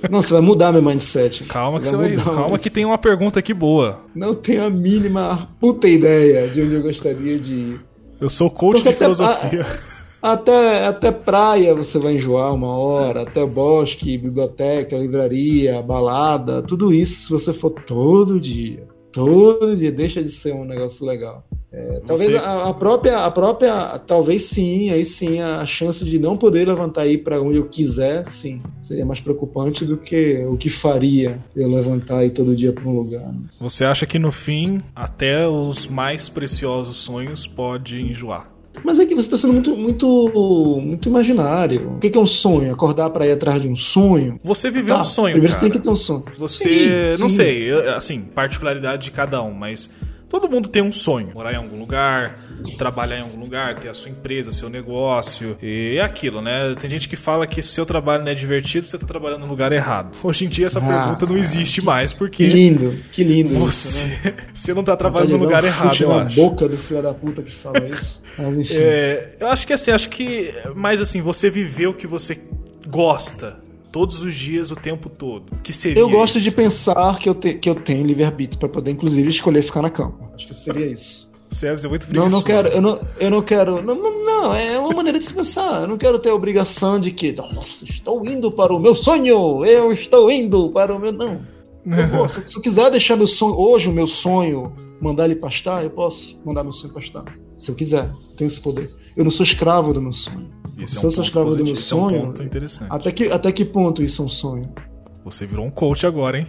Não, você vai mudar meu mindset. Calma que você vai. Calma que tem uma pergunta aqui boa. Não tenho a mínima puta ideia de onde eu gostaria de ir. Eu sou coach Porque de filosofia. A, até, até praia você vai enjoar uma hora, até bosque, biblioteca, livraria, balada, tudo isso se você for todo dia. Todo dia deixa de ser um negócio legal. É, talvez a, a, própria, a própria, talvez sim, aí sim a chance de não poder levantar ir para onde eu quiser, sim, seria mais preocupante do que o que faria eu levantar ir todo dia para um lugar. Né? Você acha que no fim até os mais preciosos sonhos pode enjoar? Mas é que você está sendo muito, muito, muito imaginário. O que é um sonho? Acordar para ir atrás de um sonho? Você viveu tá, um sonho. Primeiro cara. você tem que ter um sonho. Você, sim, não sim. sei, assim, particularidade de cada um, mas Todo mundo tem um sonho, morar em algum lugar, trabalhar em algum lugar, ter a sua empresa, seu negócio. E é aquilo, né? Tem gente que fala que se o seu trabalho não é divertido, você está trabalhando no lugar errado. Hoje em dia essa ah, pergunta não existe que, mais, porque. Que lindo, que lindo. Você, isso, né? você não está trabalhando no lugar um errado, eu na acho. boca do filho da puta que fala isso. Mas enfim. É, eu acho que assim, acho que. Mas assim, você viveu o que você gosta todos os dias, o tempo todo. Que seria Eu gosto isso? de pensar que eu, te, que eu tenho livre-arbítrio para poder, inclusive, escolher ficar na cama. Acho que seria isso. É muito Não, não quero, eu não, eu não quero. Não, não, é uma maneira de se pensar. Eu não quero ter a obrigação de que, nossa, estou indo para o meu sonho, eu estou indo para o meu. Não. Eu se, se eu quiser deixar meu sonho, hoje o meu sonho, mandar ele pastar, eu posso mandar meu sonho pastar. Se eu quiser, tenho esse poder. Eu não sou escravo do meu sonho. Esse Se é um eu sou escravo positivo, do meu sonho. É um. Até que, até que ponto isso é um sonho? Você virou um coach agora, hein?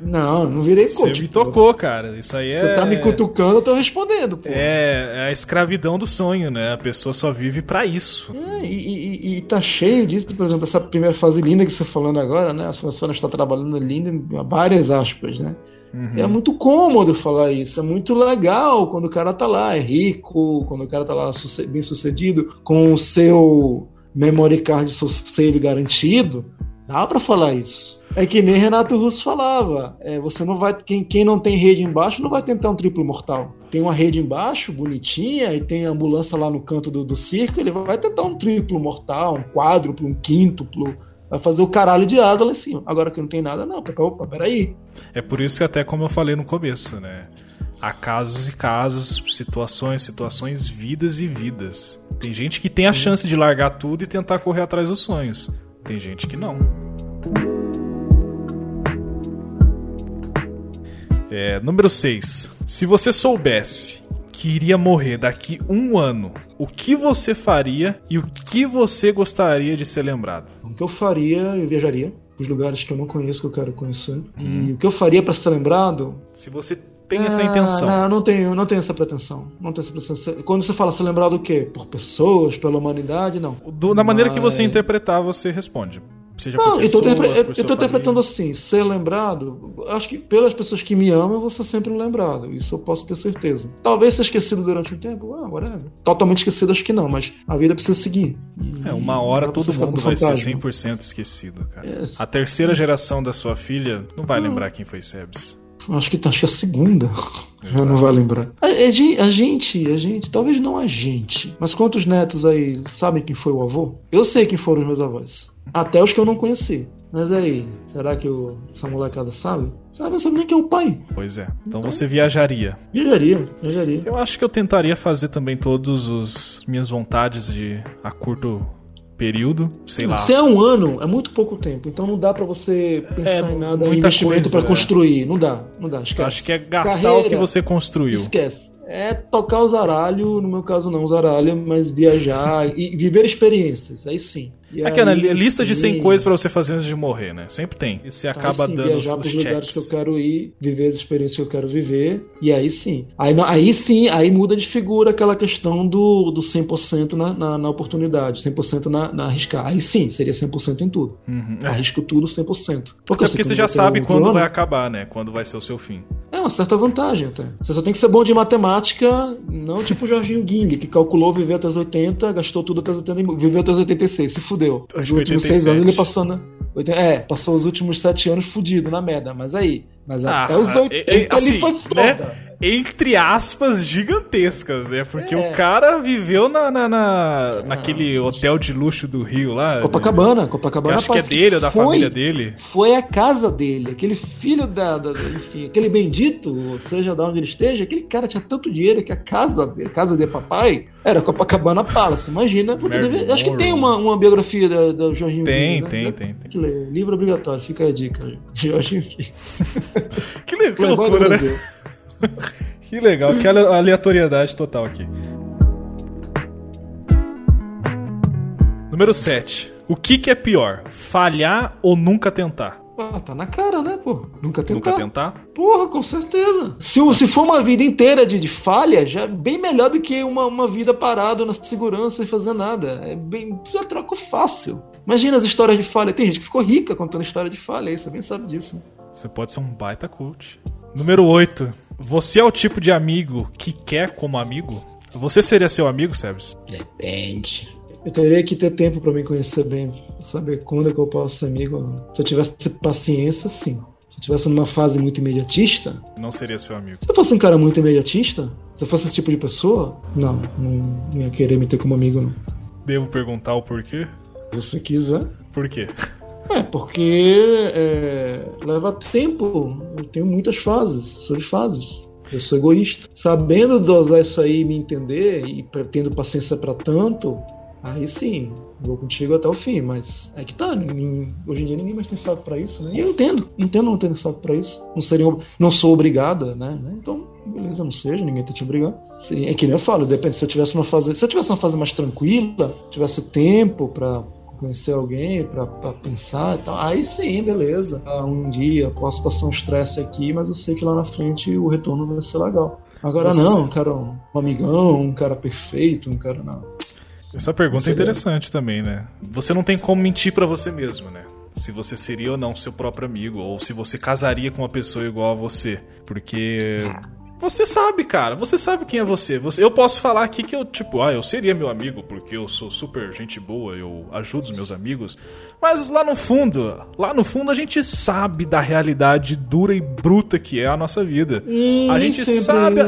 Não, não virei coach. Você me tocou, cara. Isso aí é. Você tá me cutucando, eu tô respondendo, pô. É, é a escravidão do sonho, né? A pessoa só vive para isso. É, e, e, e, tá cheio disso, por exemplo, essa primeira fase linda que você tá falando agora, né? As pessoas estão trabalhando linda, várias aspas, né? Uhum. É muito cômodo falar isso, é muito legal quando o cara tá lá, é rico, quando o cara tá lá bem sucedido, com o seu memory card, seu save garantido. Dá para falar isso. É que nem Renato Russo falava. É, você não vai. Quem, quem não tem rede embaixo não vai tentar um triplo mortal. Tem uma rede embaixo, bonitinha, e tem ambulância lá no canto do, do circo, ele vai tentar um triplo mortal, um quádruplo, um quíntuplo, Vai fazer o caralho de asa lá em cima. Agora que não tem nada, não. Opa, peraí. É por isso que até como eu falei no começo, né? Há casos e casos, situações, situações, vidas e vidas. Tem gente que tem a chance de largar tudo e tentar correr atrás dos sonhos. Tem gente que não. É, número 6. Se você soubesse que iria morrer daqui um ano, o que você faria e o que você gostaria de ser lembrado? O que eu faria, eu viajaria os lugares que eu não conheço, que eu quero conhecer. Hum. E o que eu faria para ser lembrado? Se você tem essa intenção. Não, não tenho, não tenho essa pretensão. Não tenho essa pretensão. Quando você fala ser lembrado o quê? Por pessoas, pela humanidade, não. Do, na maneira que você interpretar, você responde seja não, pessoas, eu estou interpretando assim, ser lembrado, acho que pelas pessoas que me amam, eu vou ser sempre lembrado, isso eu posso ter certeza. Talvez ser esquecido durante um tempo, ah, whatever. Totalmente esquecido acho que não, mas a vida precisa seguir. É, uma hora todo mundo vai ser 100% esquecido, cara. A terceira geração da sua filha não vai lembrar quem foi Sebs. Acho que, tá, acho que é a segunda. Exato. Não vai lembrar. A, a, gente, a gente, talvez não a gente, mas quantos netos aí sabem quem foi o avô? Eu sei quem foram os meus avós. Até os que eu não conheci. Mas aí, será que o, essa molecada sabe? Sabe, sabe nem quem é o pai. Pois é. Então, então você viajaria. Viajaria, viajaria. Eu acho que eu tentaria fazer também todos os minhas vontades de a curto período, sei lá. Se é um ano, é muito pouco tempo. Então não dá para você pensar é, em nada, em investimento para é. construir. Não dá, não dá. Esquece. Acho que é gastar Carreira, o que você construiu. Esquece. É tocar o zaralho, no meu caso não zaralho, mas viajar e viver experiências. Aí sim. E Aquela aí, lista sim, de 100 coisas para você fazer antes de morrer, né? Sempre tem. E você acaba sim, dando viajar os, os lugares que eu quero ir, viver as experiências que eu quero viver, e aí sim. Aí, aí sim, aí muda de figura aquela questão do, do 100% na, na, na oportunidade, 100% na, na arriscar. Aí sim, seria 100% em tudo. Uhum, é. Arrisco tudo 100%. Porque, é porque você já sabe quando ano. vai acabar, né? Quando vai ser o seu fim. É uma certa vantagem até. Você só tem que ser bom de matemática, não tipo o Jorginho Ging, que calculou viver até os 80, gastou tudo até os 80 e viveu até os 86. Se fudeu. Os Acho que últimos 87. seis anos ele passou na. oitenta- É, passou os últimos sete anos fudido na merda. Mas aí. Mas Ah, até os é- 80 é- ele assim, foi né? foda. Entre aspas, gigantescas, né? Porque É. o cara viveu na, na- na- naquele hotel de luxo do Rio lá. Copacabana, Que Copacabana acho que é dele ou da foi- família dele. Foi a casa dele, aquele filho da, da- enfim, aquele bendito, seja, da onde ele esteja, aquele cara tinha tanto dinheiro que a casa dele, casa de papai, era Copacabana Palace. Imagina, deve- acho que tem uma, uma biografia da, da Jorginho Tem, tem, né? tem, tem. Que ler. Livro obrigatório, fica aí a dica. Jorginho. Que, le- que loucura, né? Que legal, que ale- aleatoriedade total aqui. Número 7. O que, que é pior? Falhar ou nunca tentar? Ah, tá na cara, né, pô? Nunca tentar. Nunca tentar? Porra, com certeza. Se, se for uma vida inteira de, de falha, já é bem melhor do que uma, uma vida parada na segurança sem fazer nada. É bem. Já troca fácil. Imagina as histórias de falha. Tem gente que ficou rica contando história de falha, aí você bem sabe disso. Você pode ser um baita coach. Número 8. Você é o tipo de amigo que quer como amigo? Você seria seu amigo, Sebs? Depende. Eu teria que ter tempo pra me conhecer bem, saber quando é que eu posso ser amigo ou não. Se eu tivesse paciência, sim. Se eu tivesse numa fase muito imediatista, Não seria seu amigo. se eu fosse um cara muito imediatista, se eu fosse esse tipo de pessoa, não, não, não ia querer me ter como amigo, não. Devo perguntar o porquê? Se você quiser. Por quê? É, porque é, leva tempo. Eu tenho muitas fases, sou de fases. Eu sou egoísta. Sabendo dosar isso aí e me entender, e tendo paciência pra tanto, aí sim, vou contigo até o fim. Mas é que tá, ninguém- hoje em dia ninguém mais tem saco pra isso, né? E eu entendo, entendo não ter saco pra isso. Não, seria, não sou obrigada, né? Então, beleza, não seja, ninguém tá te obrigando. Sim, é que nem eu falo, depende, se eu tivesse uma fase. Se eu tivesse uma fase mais tranquila, tivesse tempo pra conhecer alguém pra, pra pensar e tal. Aí sim, beleza. Ah, Um dia posso passar um estresse aqui, mas eu sei que lá na frente o retorno vai ser legal. Agora Você- não, cara, um amigão, um cara perfeito, um cara não. Essa pergunta é Seria. interessante também, né? Você não tem como mentir pra você mesmo, né? Se você seria ou não seu próprio amigo, ou se você casaria com uma pessoa igual a você. Porque. Você sabe, cara. Você sabe quem é você. você. Eu posso falar aqui que eu, tipo, ah, eu seria meu amigo porque eu sou super gente boa, eu ajudo os meus amigos. Mas lá no fundo, lá no fundo a gente sabe da realidade dura e bruta que é a nossa vida. a nem gente sabe.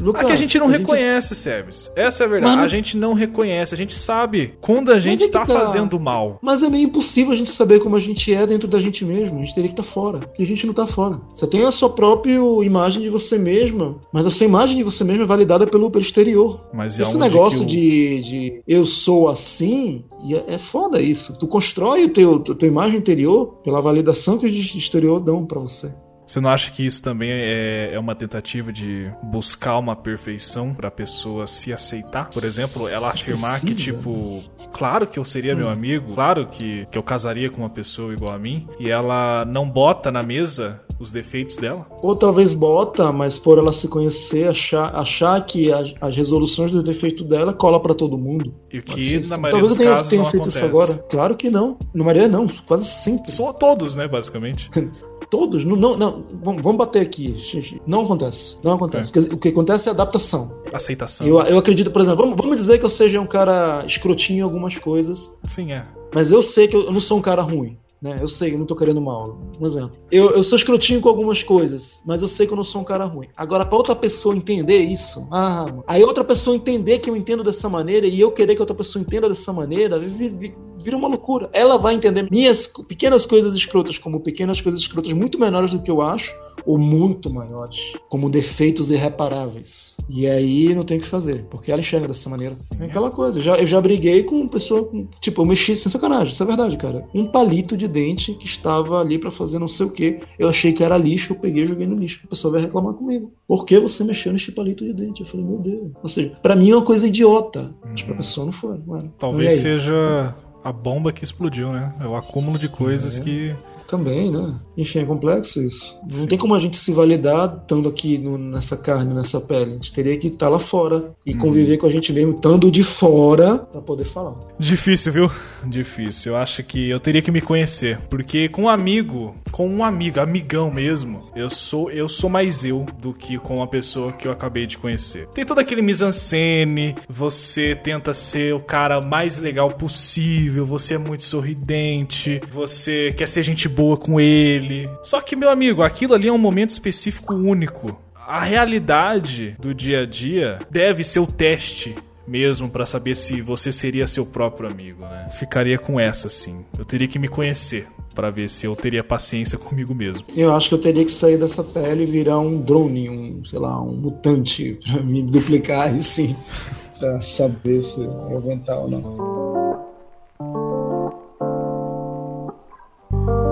Lucas, é que a gente não a gente- reconhece, Sebes. Essa é a verdade. Mas não- A gente não reconhece. A gente sabe quando a gente é tá, tá. fazendo mal. Mas é meio impossível a gente saber como a gente é dentro da gente mesmo. A gente teria que estar fora. E a gente não tá fora. Você tem a sua própria imagem de você mesma, mas a sua imagem de você mesma é validada pelo, pelo exterior. Mas Esse negócio o- de, de eu sou assim, e é, é foda isso. Tu constrói o teu, a tua imagem interior pela validação que os exterior dão pra você. Você não acha que isso também é, é uma tentativa de buscar uma perfeição pra pessoa se aceitar? Por exemplo, ela afirmar que, precisa. tipo, claro que eu seria Hum. meu amigo, claro que, que eu casaria com uma pessoa igual a mim, e ela não bota na mesa os defeitos dela? Ou talvez bota, mas por ela se conhecer, achar, achar que as, as resoluções do defeito dela cola pra todo mundo. E o que, na maioria Talvez dos tenha, casos, tenha não feito acontece. isso agora. Claro que não. Na maioria não, quase sempre. Só todos, né, basicamente. Todos, não, não, não vamos, bater aqui. Não acontece. Não acontece. Dizer, O que acontece é adaptação. Aceitação. Eu, eu acredito, por exemplo, vamos, vamos dizer que eu seja um cara escrotinho em algumas coisas, Sim, é. mas eu sei que eu, eu não sou um cara ruim. Né? Eu sei, eu não tô querendo mal. Um exemplo. Eu, eu sou escrotinho com algumas coisas, mas eu sei que eu não sou um cara ruim. Agora, pra outra pessoa entender isso, ah, aí outra pessoa entender que eu entendo dessa maneira e eu querer que outra pessoa entenda dessa maneira, vira uma loucura. Ela vai entender minhas pequenas coisas escrotas como pequenas coisas escrotas muito menores do que eu acho, ou muito maiores, como defeitos irreparáveis. E aí não tem o que fazer, porque ela enxerga dessa maneira. É aquela coisa. Eu já, eu já briguei com pessoa. Com, tipo, eu mexi sem sacanagem, isso é verdade, cara. Um palito de dente que estava ali pra fazer não sei o que. Eu achei que era lixo, eu peguei e joguei no lixo. A pessoa vai reclamar comigo. Por que você mexeu neste palito de dente? Eu falei, meu Deus. Ou seja, pra mim é uma coisa idiota. Mas pra pessoa não foi. Mano. Talvez Então, aí? seja a bomba que explodiu, né? É o acúmulo de coisas É. que Também, né? Enfim, é complexo isso. Não tem como a gente se validar estando aqui no, nessa carne, nessa pele. A gente teria que estar lá fora e Uhum. conviver com a gente mesmo, estando de fora, pra poder falar. Difícil, viu? Difícil. Eu acho que eu teria que me conhecer. Porque com um amigo, com um amigo, amigão mesmo, eu sou eu sou mais eu do que com a pessoa que eu acabei de conhecer. Tem todo aquele mise-en-scène, você tenta ser o cara mais legal possível, você é muito sorridente, você quer ser gente boa com ele. Só que, meu amigo, aquilo ali é um momento específico único. A realidade do dia a dia deve ser o teste mesmo pra saber se você seria seu próprio amigo, né? Ficaria com essa sim. Eu teria que me conhecer pra ver se eu teria paciência comigo meso. Eu acho que eu teria que sair dessa pele e virar um drone, um, sei lá, um mutante pra me duplicar aí sim, pra saber se eu aguentar ou não.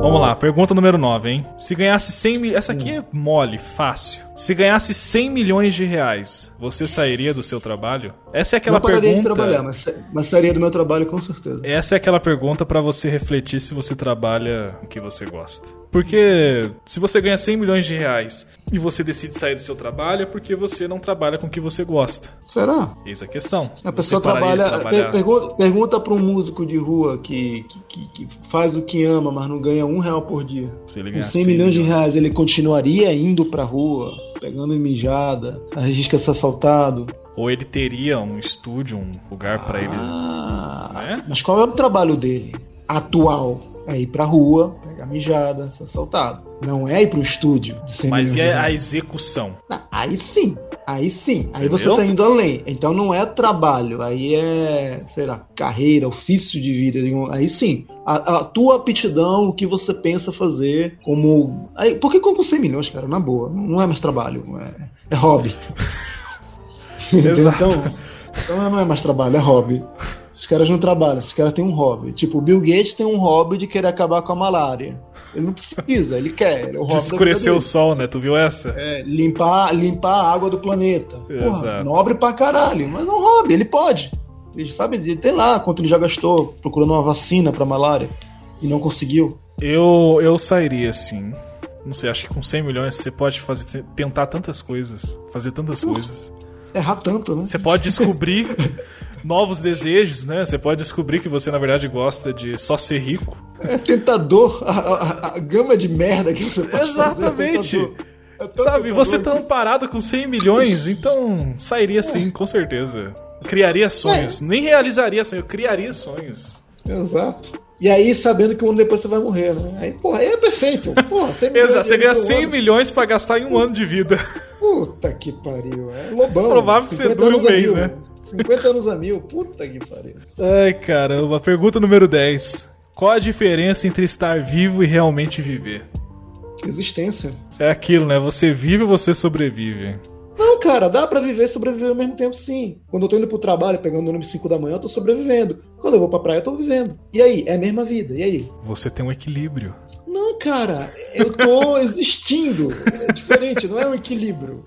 Vamos lá, pergunta número 9, hein? Se ganhasse 100 milhões. Essa aqui é mole, fácil. Se ganhasse 100 milhões de reais, você sairia do seu trabalho? Essa é aquela não pararia pergunta. de trabalhar, mas, mas sairia do meu trabalho com certeza. Essa é aquela pergunta pra você refletir se você trabalha o que você gosta. Porque se você ganha 100 milhões de reais e você decide sair do seu trabalho, é porque você não trabalha com o que você gosta. Será? Eis a questão. A pessoa trabalha. per- pergunta pergunta para um músico de rua que, que, que- faz o que ama, mas não ganha um real por dia. Se ele Com ganhar 100 milhões de reais, ele continuaria indo pra rua, pegando mijada, arrisca ser assaltado. Ou ele teria um estúdio, um lugar pra ele. Ah, né? Mas qual é o trabalho dele? Atual. É ir pra rua, pegar mijada, ser assaltado. Não é ir pro estúdio de 100 Mas e a execução? Ah, Aí sim. Aí sim. Aí você Entendeu? tá indo além. Então não é trabalho. Aí é, sei lá, carreira, ofício de vida. Aí sim. A, a tua aptidão, o que você pensa fazer como. Aí, porque com 100 milhões, cara, na boa. Não é mais trabalho. É, é hobby. Exato. Então, então não é mais trabalho, é hobby. Esses caras não trabalham, esses caras têm um hobby. Tipo, o Bill Gates tem um hobby de querer acabar com a malária. Ele não precisa, ele quer. É o hobby escurecer o sol, né? Tu viu essa? É, limpar, limpar a água do planeta. Porra, Exato. nobre pra caralho, mas é um hobby, ele pode. Ele sabe, tem lá quanto ele já gastou procurando uma vacina pra malária e não conseguiu. Eu, eu sairia sim. Não sei, acho que com 100 milhões você pode fazer, tentar tantas coisas, fazer tantas coisas. Errar tanto, né? Você pode descobrir novos desejos, né? Você pode descobrir que você na verdade gosta de só ser rico. É tentador, a, a- a gama de merda que você pode Exatamente. fazer. É tentador. É Sabe, tentador você tá amparado com 100 milhões, então sairia sim, com certeza. Criaria sonhos. Nem realizaria sonhos, eu criaria sonhos. Exato. E aí, sabendo que um ano depois você vai morrer, né? Aí, porra, aí é perfeito. Porra, 100 milhões Exato, você ganha por 100 ano. milhões pra gastar em um ano de vida. Puta que pariu. É lobão. Provável que você 50 dure um mês, né? 50 anos a mil. Puta que pariu. Ai, caramba. Pergunta número 10. Qual a diferença entre estar vivo e realmente viver? Existência. É aquilo, né? Você vive ou você sobrevive? Não, cara, dá pra viver e sobreviver ao mesmo tempo, sim. Quando eu tô indo pro trabalho, pegando o ônibus 5 da manhã, eu tô sobrevivendo. Quando eu vou pra praia, eu tô vivendo. E aí? É a mesma vida. E aí? Você tem um equilíbrio. Não, cara, eu tô existindo. É diferente, não é um equilíbrio.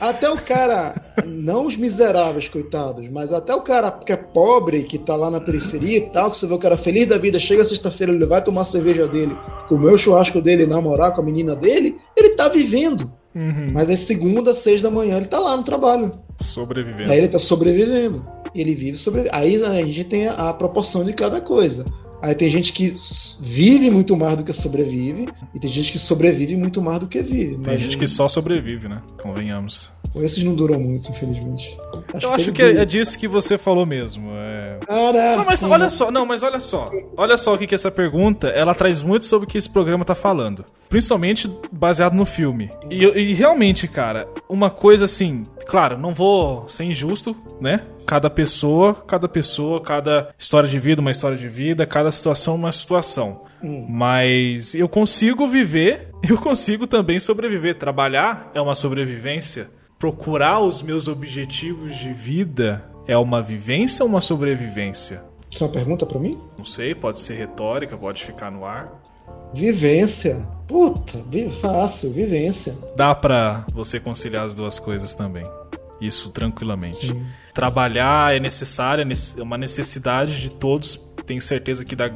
Até o cara, não os miseráveis, coitados, mas até o cara que é pobre, que tá lá na periferia e tal, que você vê o cara feliz da vida, chega sexta-feira, ele vai tomar a cerveja dele, comer o churrasco dele, namorar com a menina dele, ele tá vivendo. Uhum. Mas às segunda, seis da manhã, ele tá lá no trabalho. Sobrevivendo. Aí ele tá sobrevivendo. Ele vive sobre. Aí a gente tem a proporção de cada coisa. Aí tem gente que vive muito mais do que sobrevive, e tem gente que sobrevive muito mais do que vive. Tem gente que só sobrevive, né? Convenhamos. esses não duram muito, infelizmente. Eu acho que é, é disso que você falou mesmo. É... Caraca, Não, mas olha só, não, mas olha só. Olha só o que, que essa pergunta, ela traz muito sobre o que esse programa tá falando. Principalmente baseado no filme. E, e realmente, cara, uma coisa assim, claro, não vou ser injusto, né? Cada pessoa, cada pessoa, cada história de vida, uma história de vida, cada situação, uma situação. Mas eu consigo viver, eu consigo também sobreviver. Trabalhar é uma sobrevivência. Procurar os meus objetivos de vida é uma vivência ou uma sobrevivência? Isso é uma pergunta pra mim? Não sei, pode ser retórica, pode ficar no ar. Vivência. Puta, fácil, vivência. Dá pra você conciliar as duas coisas também. Isso tranquilamente. Sim. Trabalhar é necessário, é é uma necessidade de todos. Tenho certeza que da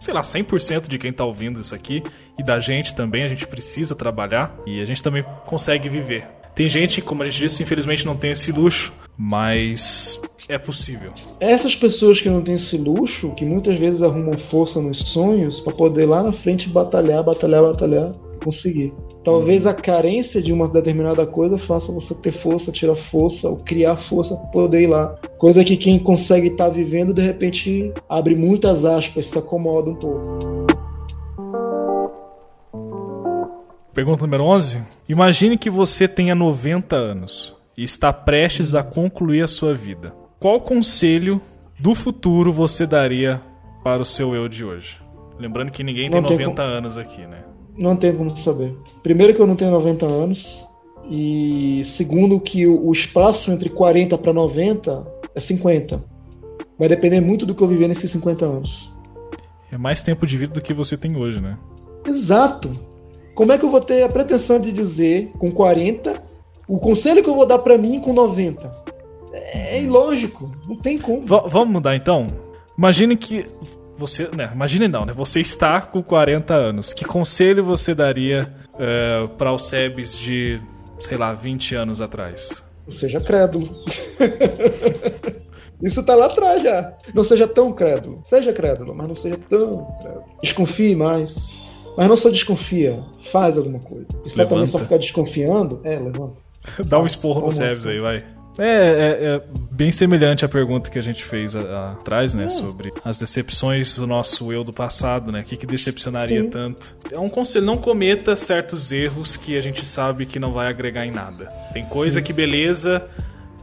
sei lá, 100% de quem tá ouvindo isso aqui e da gente também, a gente precisa trabalhar e a gente também consegue viver. Tem gente, como a gente disse, infelizmente não tem esse luxo, mas é possível. Essas pessoas que não têm esse luxo, que muitas vezes arrumam força nos sonhos para poder lá na frente batalhar, batalhar, batalhar, conseguir. Talvez a carência de uma determinada coisa faça você ter força, tirar força, ou criar força para poder ir lá. Coisa que quem consegue estar tá vivendo, de repente, abre muitas aspas, se acomoda um pouco. Pergunta número 11. Imagine que você tenha 90 anos e está prestes a concluir a sua vida. Qual conselho do futuro você daria para o seu eu de hoje? Lembrando que ninguém tem, tem 90 com... anos aqui, né? Não tem como saber. Primeiro que eu não tenho 90 anos. E segundo que o espaço entre 40 para 90 é 50. Vai depender muito do que eu viver nesses 50 anos. É mais tempo de vida do que você tem hoje, né? Exato. Como é que eu vou ter a pretensão de dizer com 40 o conselho que eu vou dar para mim com 90? É ilógico, não tem como. V vamos mudar então? Imagine que você, né, imagine não, né? Você está com 40 anos. Que conselho você daria é, para os Sebes de, sei lá, 20 anos atrás? Seja crédulo. Isso tá lá atrás já. Não seja tão crédulo. Seja crédulo, mas não seja tão crédulo. Desconfie mais. Mas não só desconfia, faz alguma coisa. E só também só ficar desconfiando, é, levanta. Dá um esporro no Sebs aí, vai. É, é, é, bem semelhante à pergunta que a gente fez atrás, né? É. Sobre as decepções do nosso eu do passado, né? O que, que decepcionaria Sim. tanto? É um conselho, não cometa certos erros que a gente sabe que não vai agregar em nada. Tem coisa Sim. que, beleza,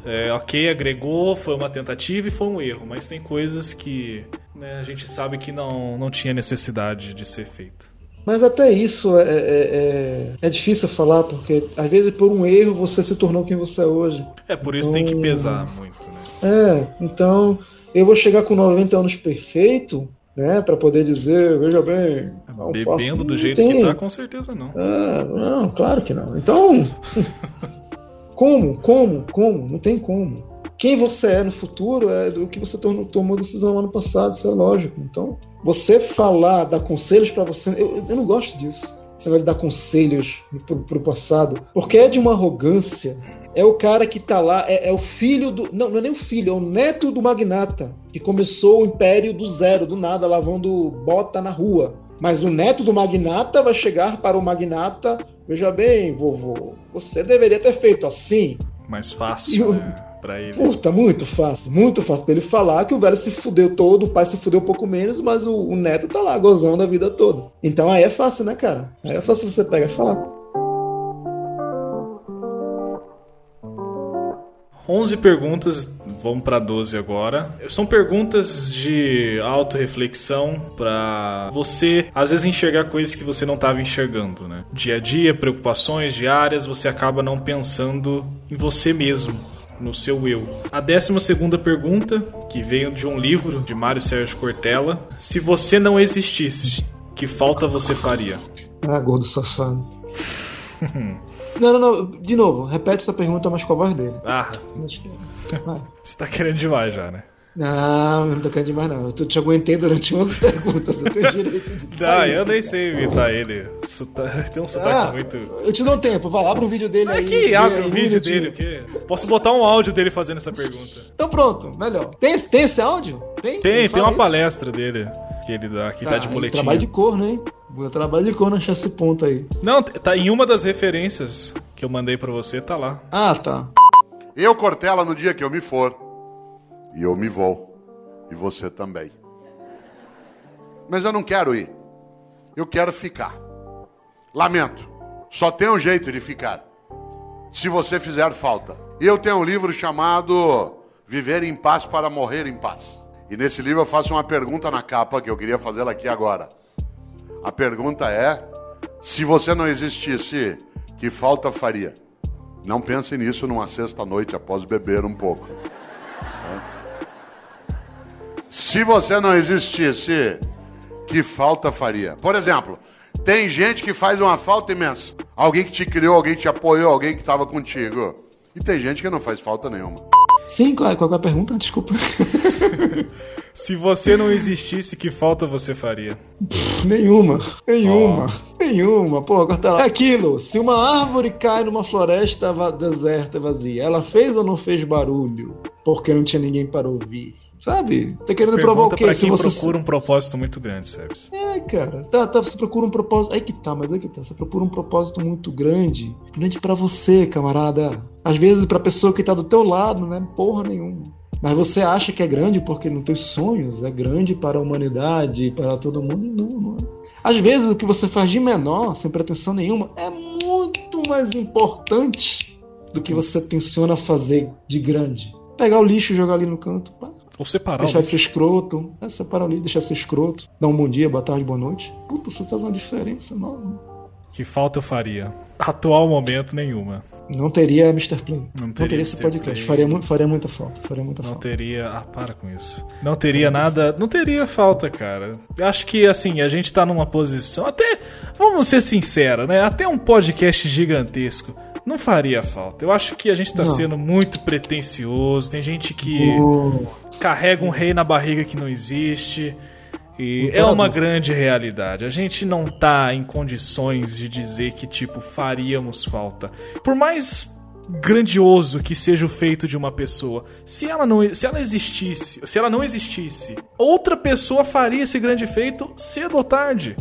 é, ok, agregou, foi uma tentativa e foi um erro, mas tem coisas que né, a gente sabe que não, não tinha necessidade de ser feita. Mas até isso é, é, é, é, difícil falar, porque às vezes por um erro você se tornou quem você é hoje. É, por isso então, tem que pesar muito, né? É, então eu vou chegar com 90 anos perfeito, né, para poder dizer, veja bem, não bebendo faço, do jeito tem. que tá, com certeza não. É, não, claro que não. Então, como, como, como? Não tem como quem você é no futuro é do que você tomou, tomou decisão no ano passado, isso é lógico. Então, você falar, dar conselhos para você, eu, eu não gosto disso. Você vai dar conselhos pro, pro passado, porque é de uma arrogância. É o cara que tá lá, é, é, o filho do. Não, não é nem o filho, é o neto do magnata, que começou o império do zero, do nada, lavando bota na rua. Mas o neto do magnata vai chegar para o magnata. Veja bem, vovô, você deveria ter feito assim. Mais fácil. né? Pra ele. Puta, muito fácil, muito fácil pra ele falar que o velho se fudeu todo, o pai se fudeu um pouco menos, mas o, o neto tá lá gozando a vida toda. Então aí é fácil, né, cara? Aí é fácil você pegar e falar. 11 perguntas, vamos para 12 agora. São perguntas de autorreflexão para você, às vezes, enxergar coisas que você não estava enxergando, né? Dia a dia, preocupações diárias, você acaba não pensando em você mesmo no seu eu. A décima segunda pergunta, que veio de um livro de Mário Sérgio Cortella: Se você não existisse, que falta você faria? Ah, gordo safado. não, não, não. De novo, repete essa pergunta, mas com a voz dele. Ah. Você tá querendo demais já, né? Não, não tô querendo demais, não. Eu te aguentei durante 11 perguntas. Eu tenho direito de. Não, eu nem sei imitar ele. Tem um sotaque ah, muito. Eu te dou tempo, vai, abre um vídeo dele aí. Aqui, abre o um vídeo dele. Que... Posso botar um áudio dele fazendo essa pergunta. Então pronto, melhor. Tem, tem esse áudio? Tem? Tem, tem uma isso? palestra dele que ele dá, que tá, tá de boletim. Trabalho de cor, né? Eu trabalho de cor achar esse ponto aí. Não, tá em uma das referências que eu mandei para você, tá lá. Ah, tá. Eu, Cortella, no dia que eu me for, e eu me vou. E você também. Mas eu não quero ir. Eu quero ficar. Lamento. Só tem um jeito de ficar. Se você fizer falta. Eu tenho um livro chamado Viver em Paz para Morrer em Paz. E nesse livro eu faço uma pergunta na capa que eu queria fazê-la aqui agora. A pergunta é: se você não existisse, que falta faria? Não pense nisso numa sexta-noite após beber um pouco. Se você não existisse, que falta faria? Por exemplo, tem gente que faz uma falta imensa. Alguém que te criou, alguém que te apoiou, alguém que estava contigo. E tem gente que não faz falta nenhuma. Sim, qual, qual é a pergunta? Desculpa. Se você não existisse, que falta você faria? Nenhuma, nenhuma, oh. nenhuma. Pô, tá lá. É aquilo, se uma árvore cai numa floresta deserta, vazia, ela fez ou não fez barulho? Porque não tinha ninguém para ouvir. Sabe? Tá querendo Pergunta provar o quê? Pra quem você procura um propósito muito grande, Sebs. É, cara. Tá, tá, você procura um propósito. Aí que tá, mas aí que tá. Você procura um propósito muito grande. Grande para você, camarada. Às vezes pra pessoa que tá do teu lado, né? Porra nenhuma. Mas você acha que é grande porque nos teus sonhos é grande para a humanidade, para todo mundo? Não, não é. Às vezes o que você faz de menor, sem pretensão nenhuma, é muito mais importante do que você tenciona fazer de grande. Pegar o lixo e jogar ali no canto. Pá. Ou separar Deixar de ser escroto. É, separar o lixo, deixar de ser escroto. Dar um bom dia, boa tarde, boa noite. Puta, você faz uma diferença enorme. Que falta eu faria? Atual momento, nenhuma. Não teria Mr. Play. Não teria, não teria esse podcast. Faria, faria muita falta. Faria muita não falta. teria. Ah, para com isso. Não teria nada. Não teria falta, cara. Acho que, assim, a gente tá numa posição. Até. Vamos ser sinceros, né? Até um podcast gigantesco. Não faria falta. Eu acho que a gente tá não. sendo muito pretencioso. Tem gente que oh. carrega um rei na barriga que não existe. E é uma grande realidade. A gente não tá em condições de dizer que, tipo, faríamos falta. Por mais grandioso que seja o feito de uma pessoa, se ela não, se ela existisse, se ela não existisse, outra pessoa faria esse grande feito cedo ou tarde.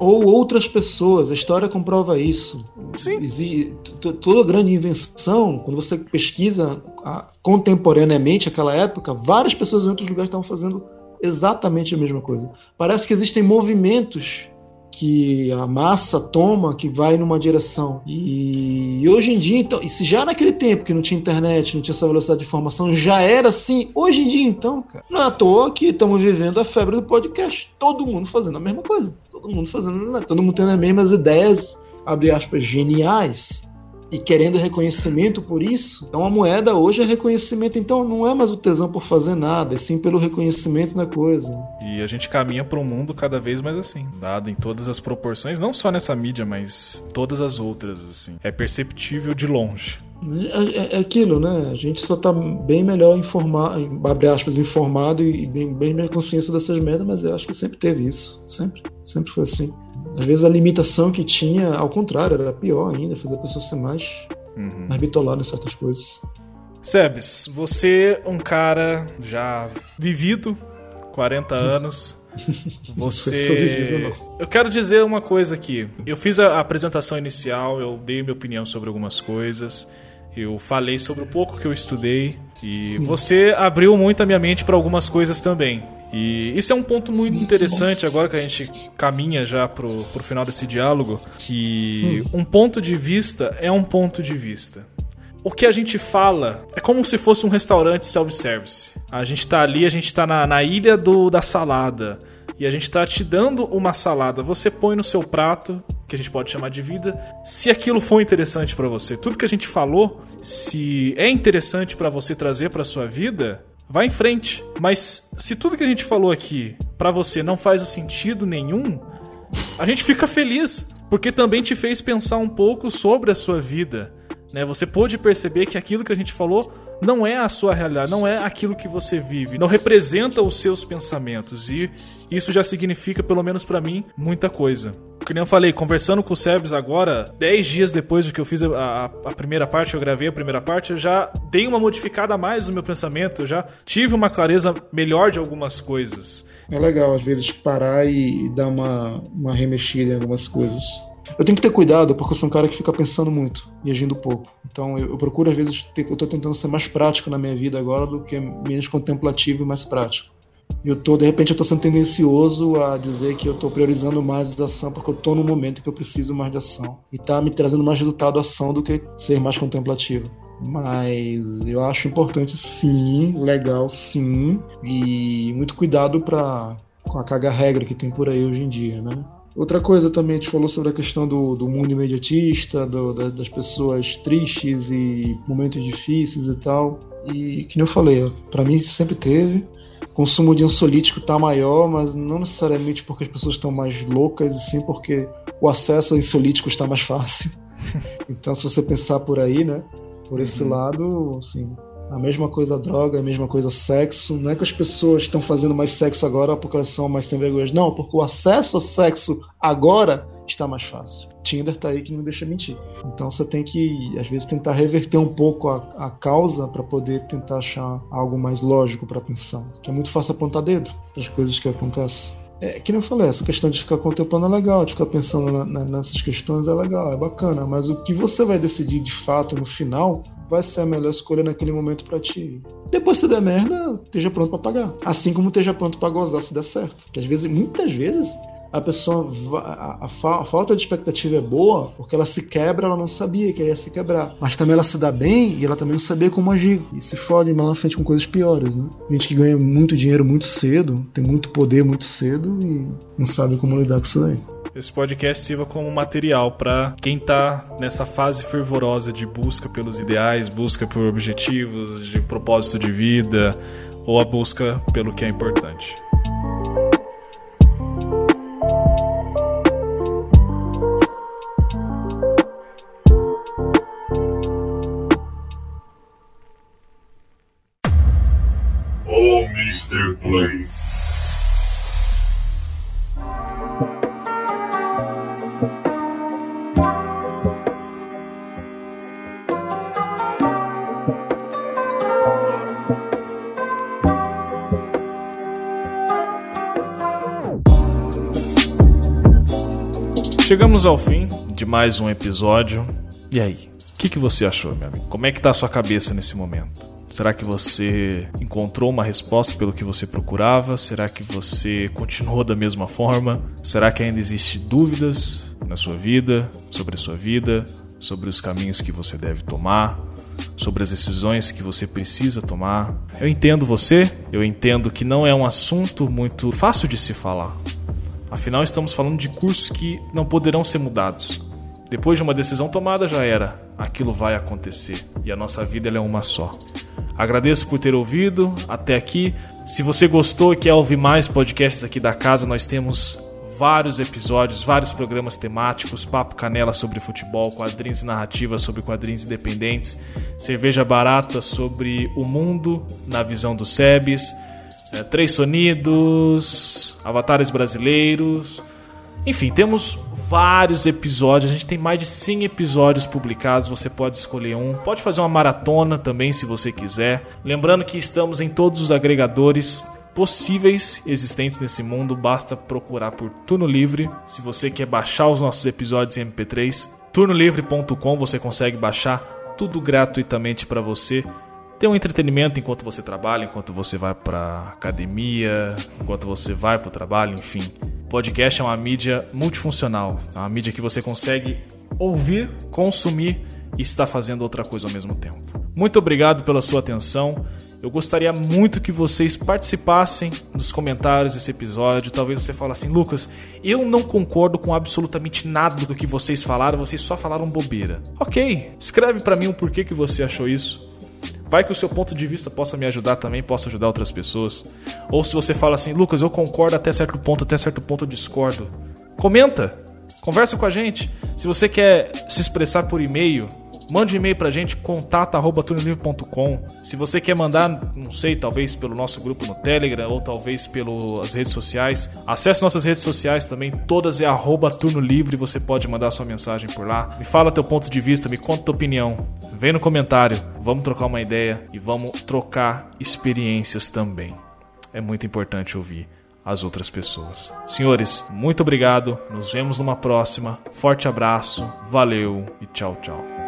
Ou outras pessoas, a história comprova isso. Sim. Toda grande invenção, quando você pesquisa contemporaneamente aquela época, várias pessoas em outros lugares estavam fazendo exatamente a mesma coisa. Parece que existem movimentos que a massa toma que vai numa direção. E, hoje em dia, então, e se já naquele tempo que não tinha internet, não tinha essa velocidade de informação, já era assim, hoje em dia então, cara, não é à toa que estamos vivendo a febre do podcast. Todo mundo fazendo a mesma coisa. Todo mundo fazendo, né? todo mundo tendo as mesmas ideias, abre aspas, geniais e querendo reconhecimento por isso. Então a moeda hoje é reconhecimento, então não é mais o tesão por fazer nada, é sim pelo reconhecimento da coisa. E a gente caminha para um mundo cada vez mais assim, dado em todas as proporções, não só nessa mídia, mas todas as outras assim. É perceptível de longe. É, é, é aquilo, né? A gente só tá bem melhor informado, abre aspas, informado e bem, bem mais consciência dessas merdas, mas eu acho que sempre teve isso. Sempre. Sempre foi assim. Às vezes a limitação que tinha, ao contrário, era pior ainda, fazer a pessoa ser mais, uhum. mais bitolada em certas coisas. Sebes, você um cara já vivido, 40 anos. Você. Vivido, eu quero dizer uma coisa aqui. Eu fiz a apresentação inicial, eu dei minha opinião sobre algumas coisas. Eu falei sobre o pouco que eu estudei e você abriu muito a minha mente para algumas coisas também. E isso é um ponto muito interessante agora que a gente caminha já pro, pro final desse diálogo, que hum. um ponto de vista é um ponto de vista. O que a gente fala é como se fosse um restaurante self-service. A gente tá ali, a gente tá na, na ilha do, da salada e a gente está te dando uma salada, você põe no seu prato, que a gente pode chamar de vida, se aquilo for interessante para você. Tudo que a gente falou, se é interessante para você trazer para sua vida, Vá em frente. Mas se tudo que a gente falou aqui para você não faz sentido nenhum, a gente fica feliz, porque também te fez pensar um pouco sobre a sua vida. Né? Você pôde perceber que aquilo que a gente falou não é a sua realidade, não é aquilo que você vive, não representa os seus pensamentos. E isso já significa, pelo menos para mim, muita coisa. Que nem eu falei, conversando com o Sebs agora, 10 dias depois do que eu fiz a, a, primeira parte, eu gravei a primeira parte, eu já dei uma modificada a mais no meu pensamento, eu já tive uma clareza melhor de algumas coisas. É legal, às vezes, parar e dar uma, uma remexida em algumas coisas. Eu tenho que ter cuidado porque eu sou um cara que fica pensando muito e agindo pouco. Então eu, eu procuro, às vezes, ter, eu estou tentando ser mais prático na minha vida agora do que menos contemplativo e mais prático eu tô, de repente, eu tô sendo tendencioso a dizer que eu tô priorizando mais a ação porque eu tô no momento que eu preciso mais de ação. E tá me trazendo mais resultado ação do que ser mais contemplativo. Mas eu acho importante sim, legal sim, e muito cuidado para com a caga regra que tem por aí hoje em dia, né? Outra coisa também, a gente falou sobre a questão do, do mundo imediatista, do, da, das pessoas tristes e momentos difíceis e tal. E que nem eu falei, para mim isso sempre teve consumo de ansiolítico está maior, mas não necessariamente porque as pessoas estão mais loucas, e sim porque o acesso a ansiolíticos está mais fácil. então, se você pensar por aí, né, por esse uhum. lado, assim, A mesma coisa droga, a mesma coisa sexo. Não é que as pessoas estão fazendo mais sexo agora porque elas são mais sem vergonha. Não, porque o acesso a sexo agora está mais fácil. Tinder tá aí que não deixa mentir. Então você tem que, às vezes, tentar reverter um pouco a, a causa para poder tentar achar algo mais lógico para pensar. Que é muito fácil apontar dedo das coisas que acontecem. É, que nem eu falei, essa questão de ficar contemplando é legal, de ficar pensando na, na, nessas questões é legal, é bacana, mas o que você vai decidir de fato no final vai ser a melhor escolha naquele momento para ti. Depois se der merda, esteja pronto para pagar. Assim como esteja pronto para gozar se der certo. Que às vezes, muitas vezes, a pessoa a, a, a, falta de expectativa é boa porque ela se quebra, ela não sabia que ia se quebrar. Mas também ela se dá bem e ela também não sabia como agir. E se fode lá na frente com coisas piores, né? Gente que ganha muito dinheiro muito cedo, tem muito poder muito cedo e não sabe como lidar com isso aí. Esse podcast sirva como material para quem tá nessa fase fervorosa de busca pelos ideais, busca por objetivos, de propósito de vida ou a busca pelo que é importante. Chegamos ao fim de mais um episódio. E aí, o que, que você achou, meu amigo? Como é que tá a sua cabeça nesse momento? Será que você encontrou uma resposta pelo que você procurava? Será que você continuou da mesma forma? Será que ainda existem dúvidas na sua vida, sobre a sua vida, sobre os caminhos que você deve tomar, sobre as decisões que você precisa tomar? Eu entendo você, eu entendo que não é um assunto muito fácil de se falar. Afinal, estamos falando de cursos que não poderão ser mudados. Depois de uma decisão tomada, já era. Aquilo vai acontecer. E a nossa vida é uma só. Agradeço por ter ouvido até aqui. Se você gostou e quer ouvir mais podcasts aqui da casa, nós temos vários episódios, vários programas temáticos, papo canela sobre futebol, quadrinhos e narrativas sobre quadrinhos independentes, cerveja barata sobre o mundo na visão do Sebes, é, três sonidos, avatares brasileiros. Enfim, temos vários episódios. A gente tem mais de 100 episódios publicados. Você pode escolher um. Pode fazer uma maratona também, se você quiser. Lembrando que estamos em todos os agregadores possíveis existentes nesse mundo. Basta procurar por Turno Livre. Se você quer baixar os nossos episódios em MP3, turnolivre.com você consegue baixar tudo gratuitamente para você ter um entretenimento enquanto você trabalha, enquanto você vai para academia, enquanto você vai para o trabalho, enfim. Podcast é uma mídia multifuncional, é uma mídia que você consegue ouvir, consumir e estar fazendo outra coisa ao mesmo tempo. Muito obrigado pela sua atenção. Eu gostaria muito que vocês participassem nos comentários desse episódio. Talvez você fale assim, Lucas, eu não concordo com absolutamente nada do que vocês falaram, vocês só falaram bobeira. Ok, escreve para mim o porquê que você achou isso. Vai que o seu ponto de vista possa me ajudar também, possa ajudar outras pessoas. Ou se você fala assim, Lucas, eu concordo até certo ponto, até certo ponto eu discordo. Comenta, conversa com a gente. Se você quer se expressar por e-mail, Mande um e-mail pra gente, contato.tunelivre.com. Se você quer mandar, não sei, talvez pelo nosso grupo no Telegram ou talvez pelas redes sociais, acesse nossas redes sociais também, todas é arroba Turno Livre, você pode mandar sua mensagem por lá. Me fala teu ponto de vista, me conta tua opinião. Vem no comentário, vamos trocar uma ideia e vamos trocar experiências também. É muito importante ouvir as outras pessoas. Senhores, muito obrigado. Nos vemos numa próxima. Forte abraço, valeu e tchau, tchau.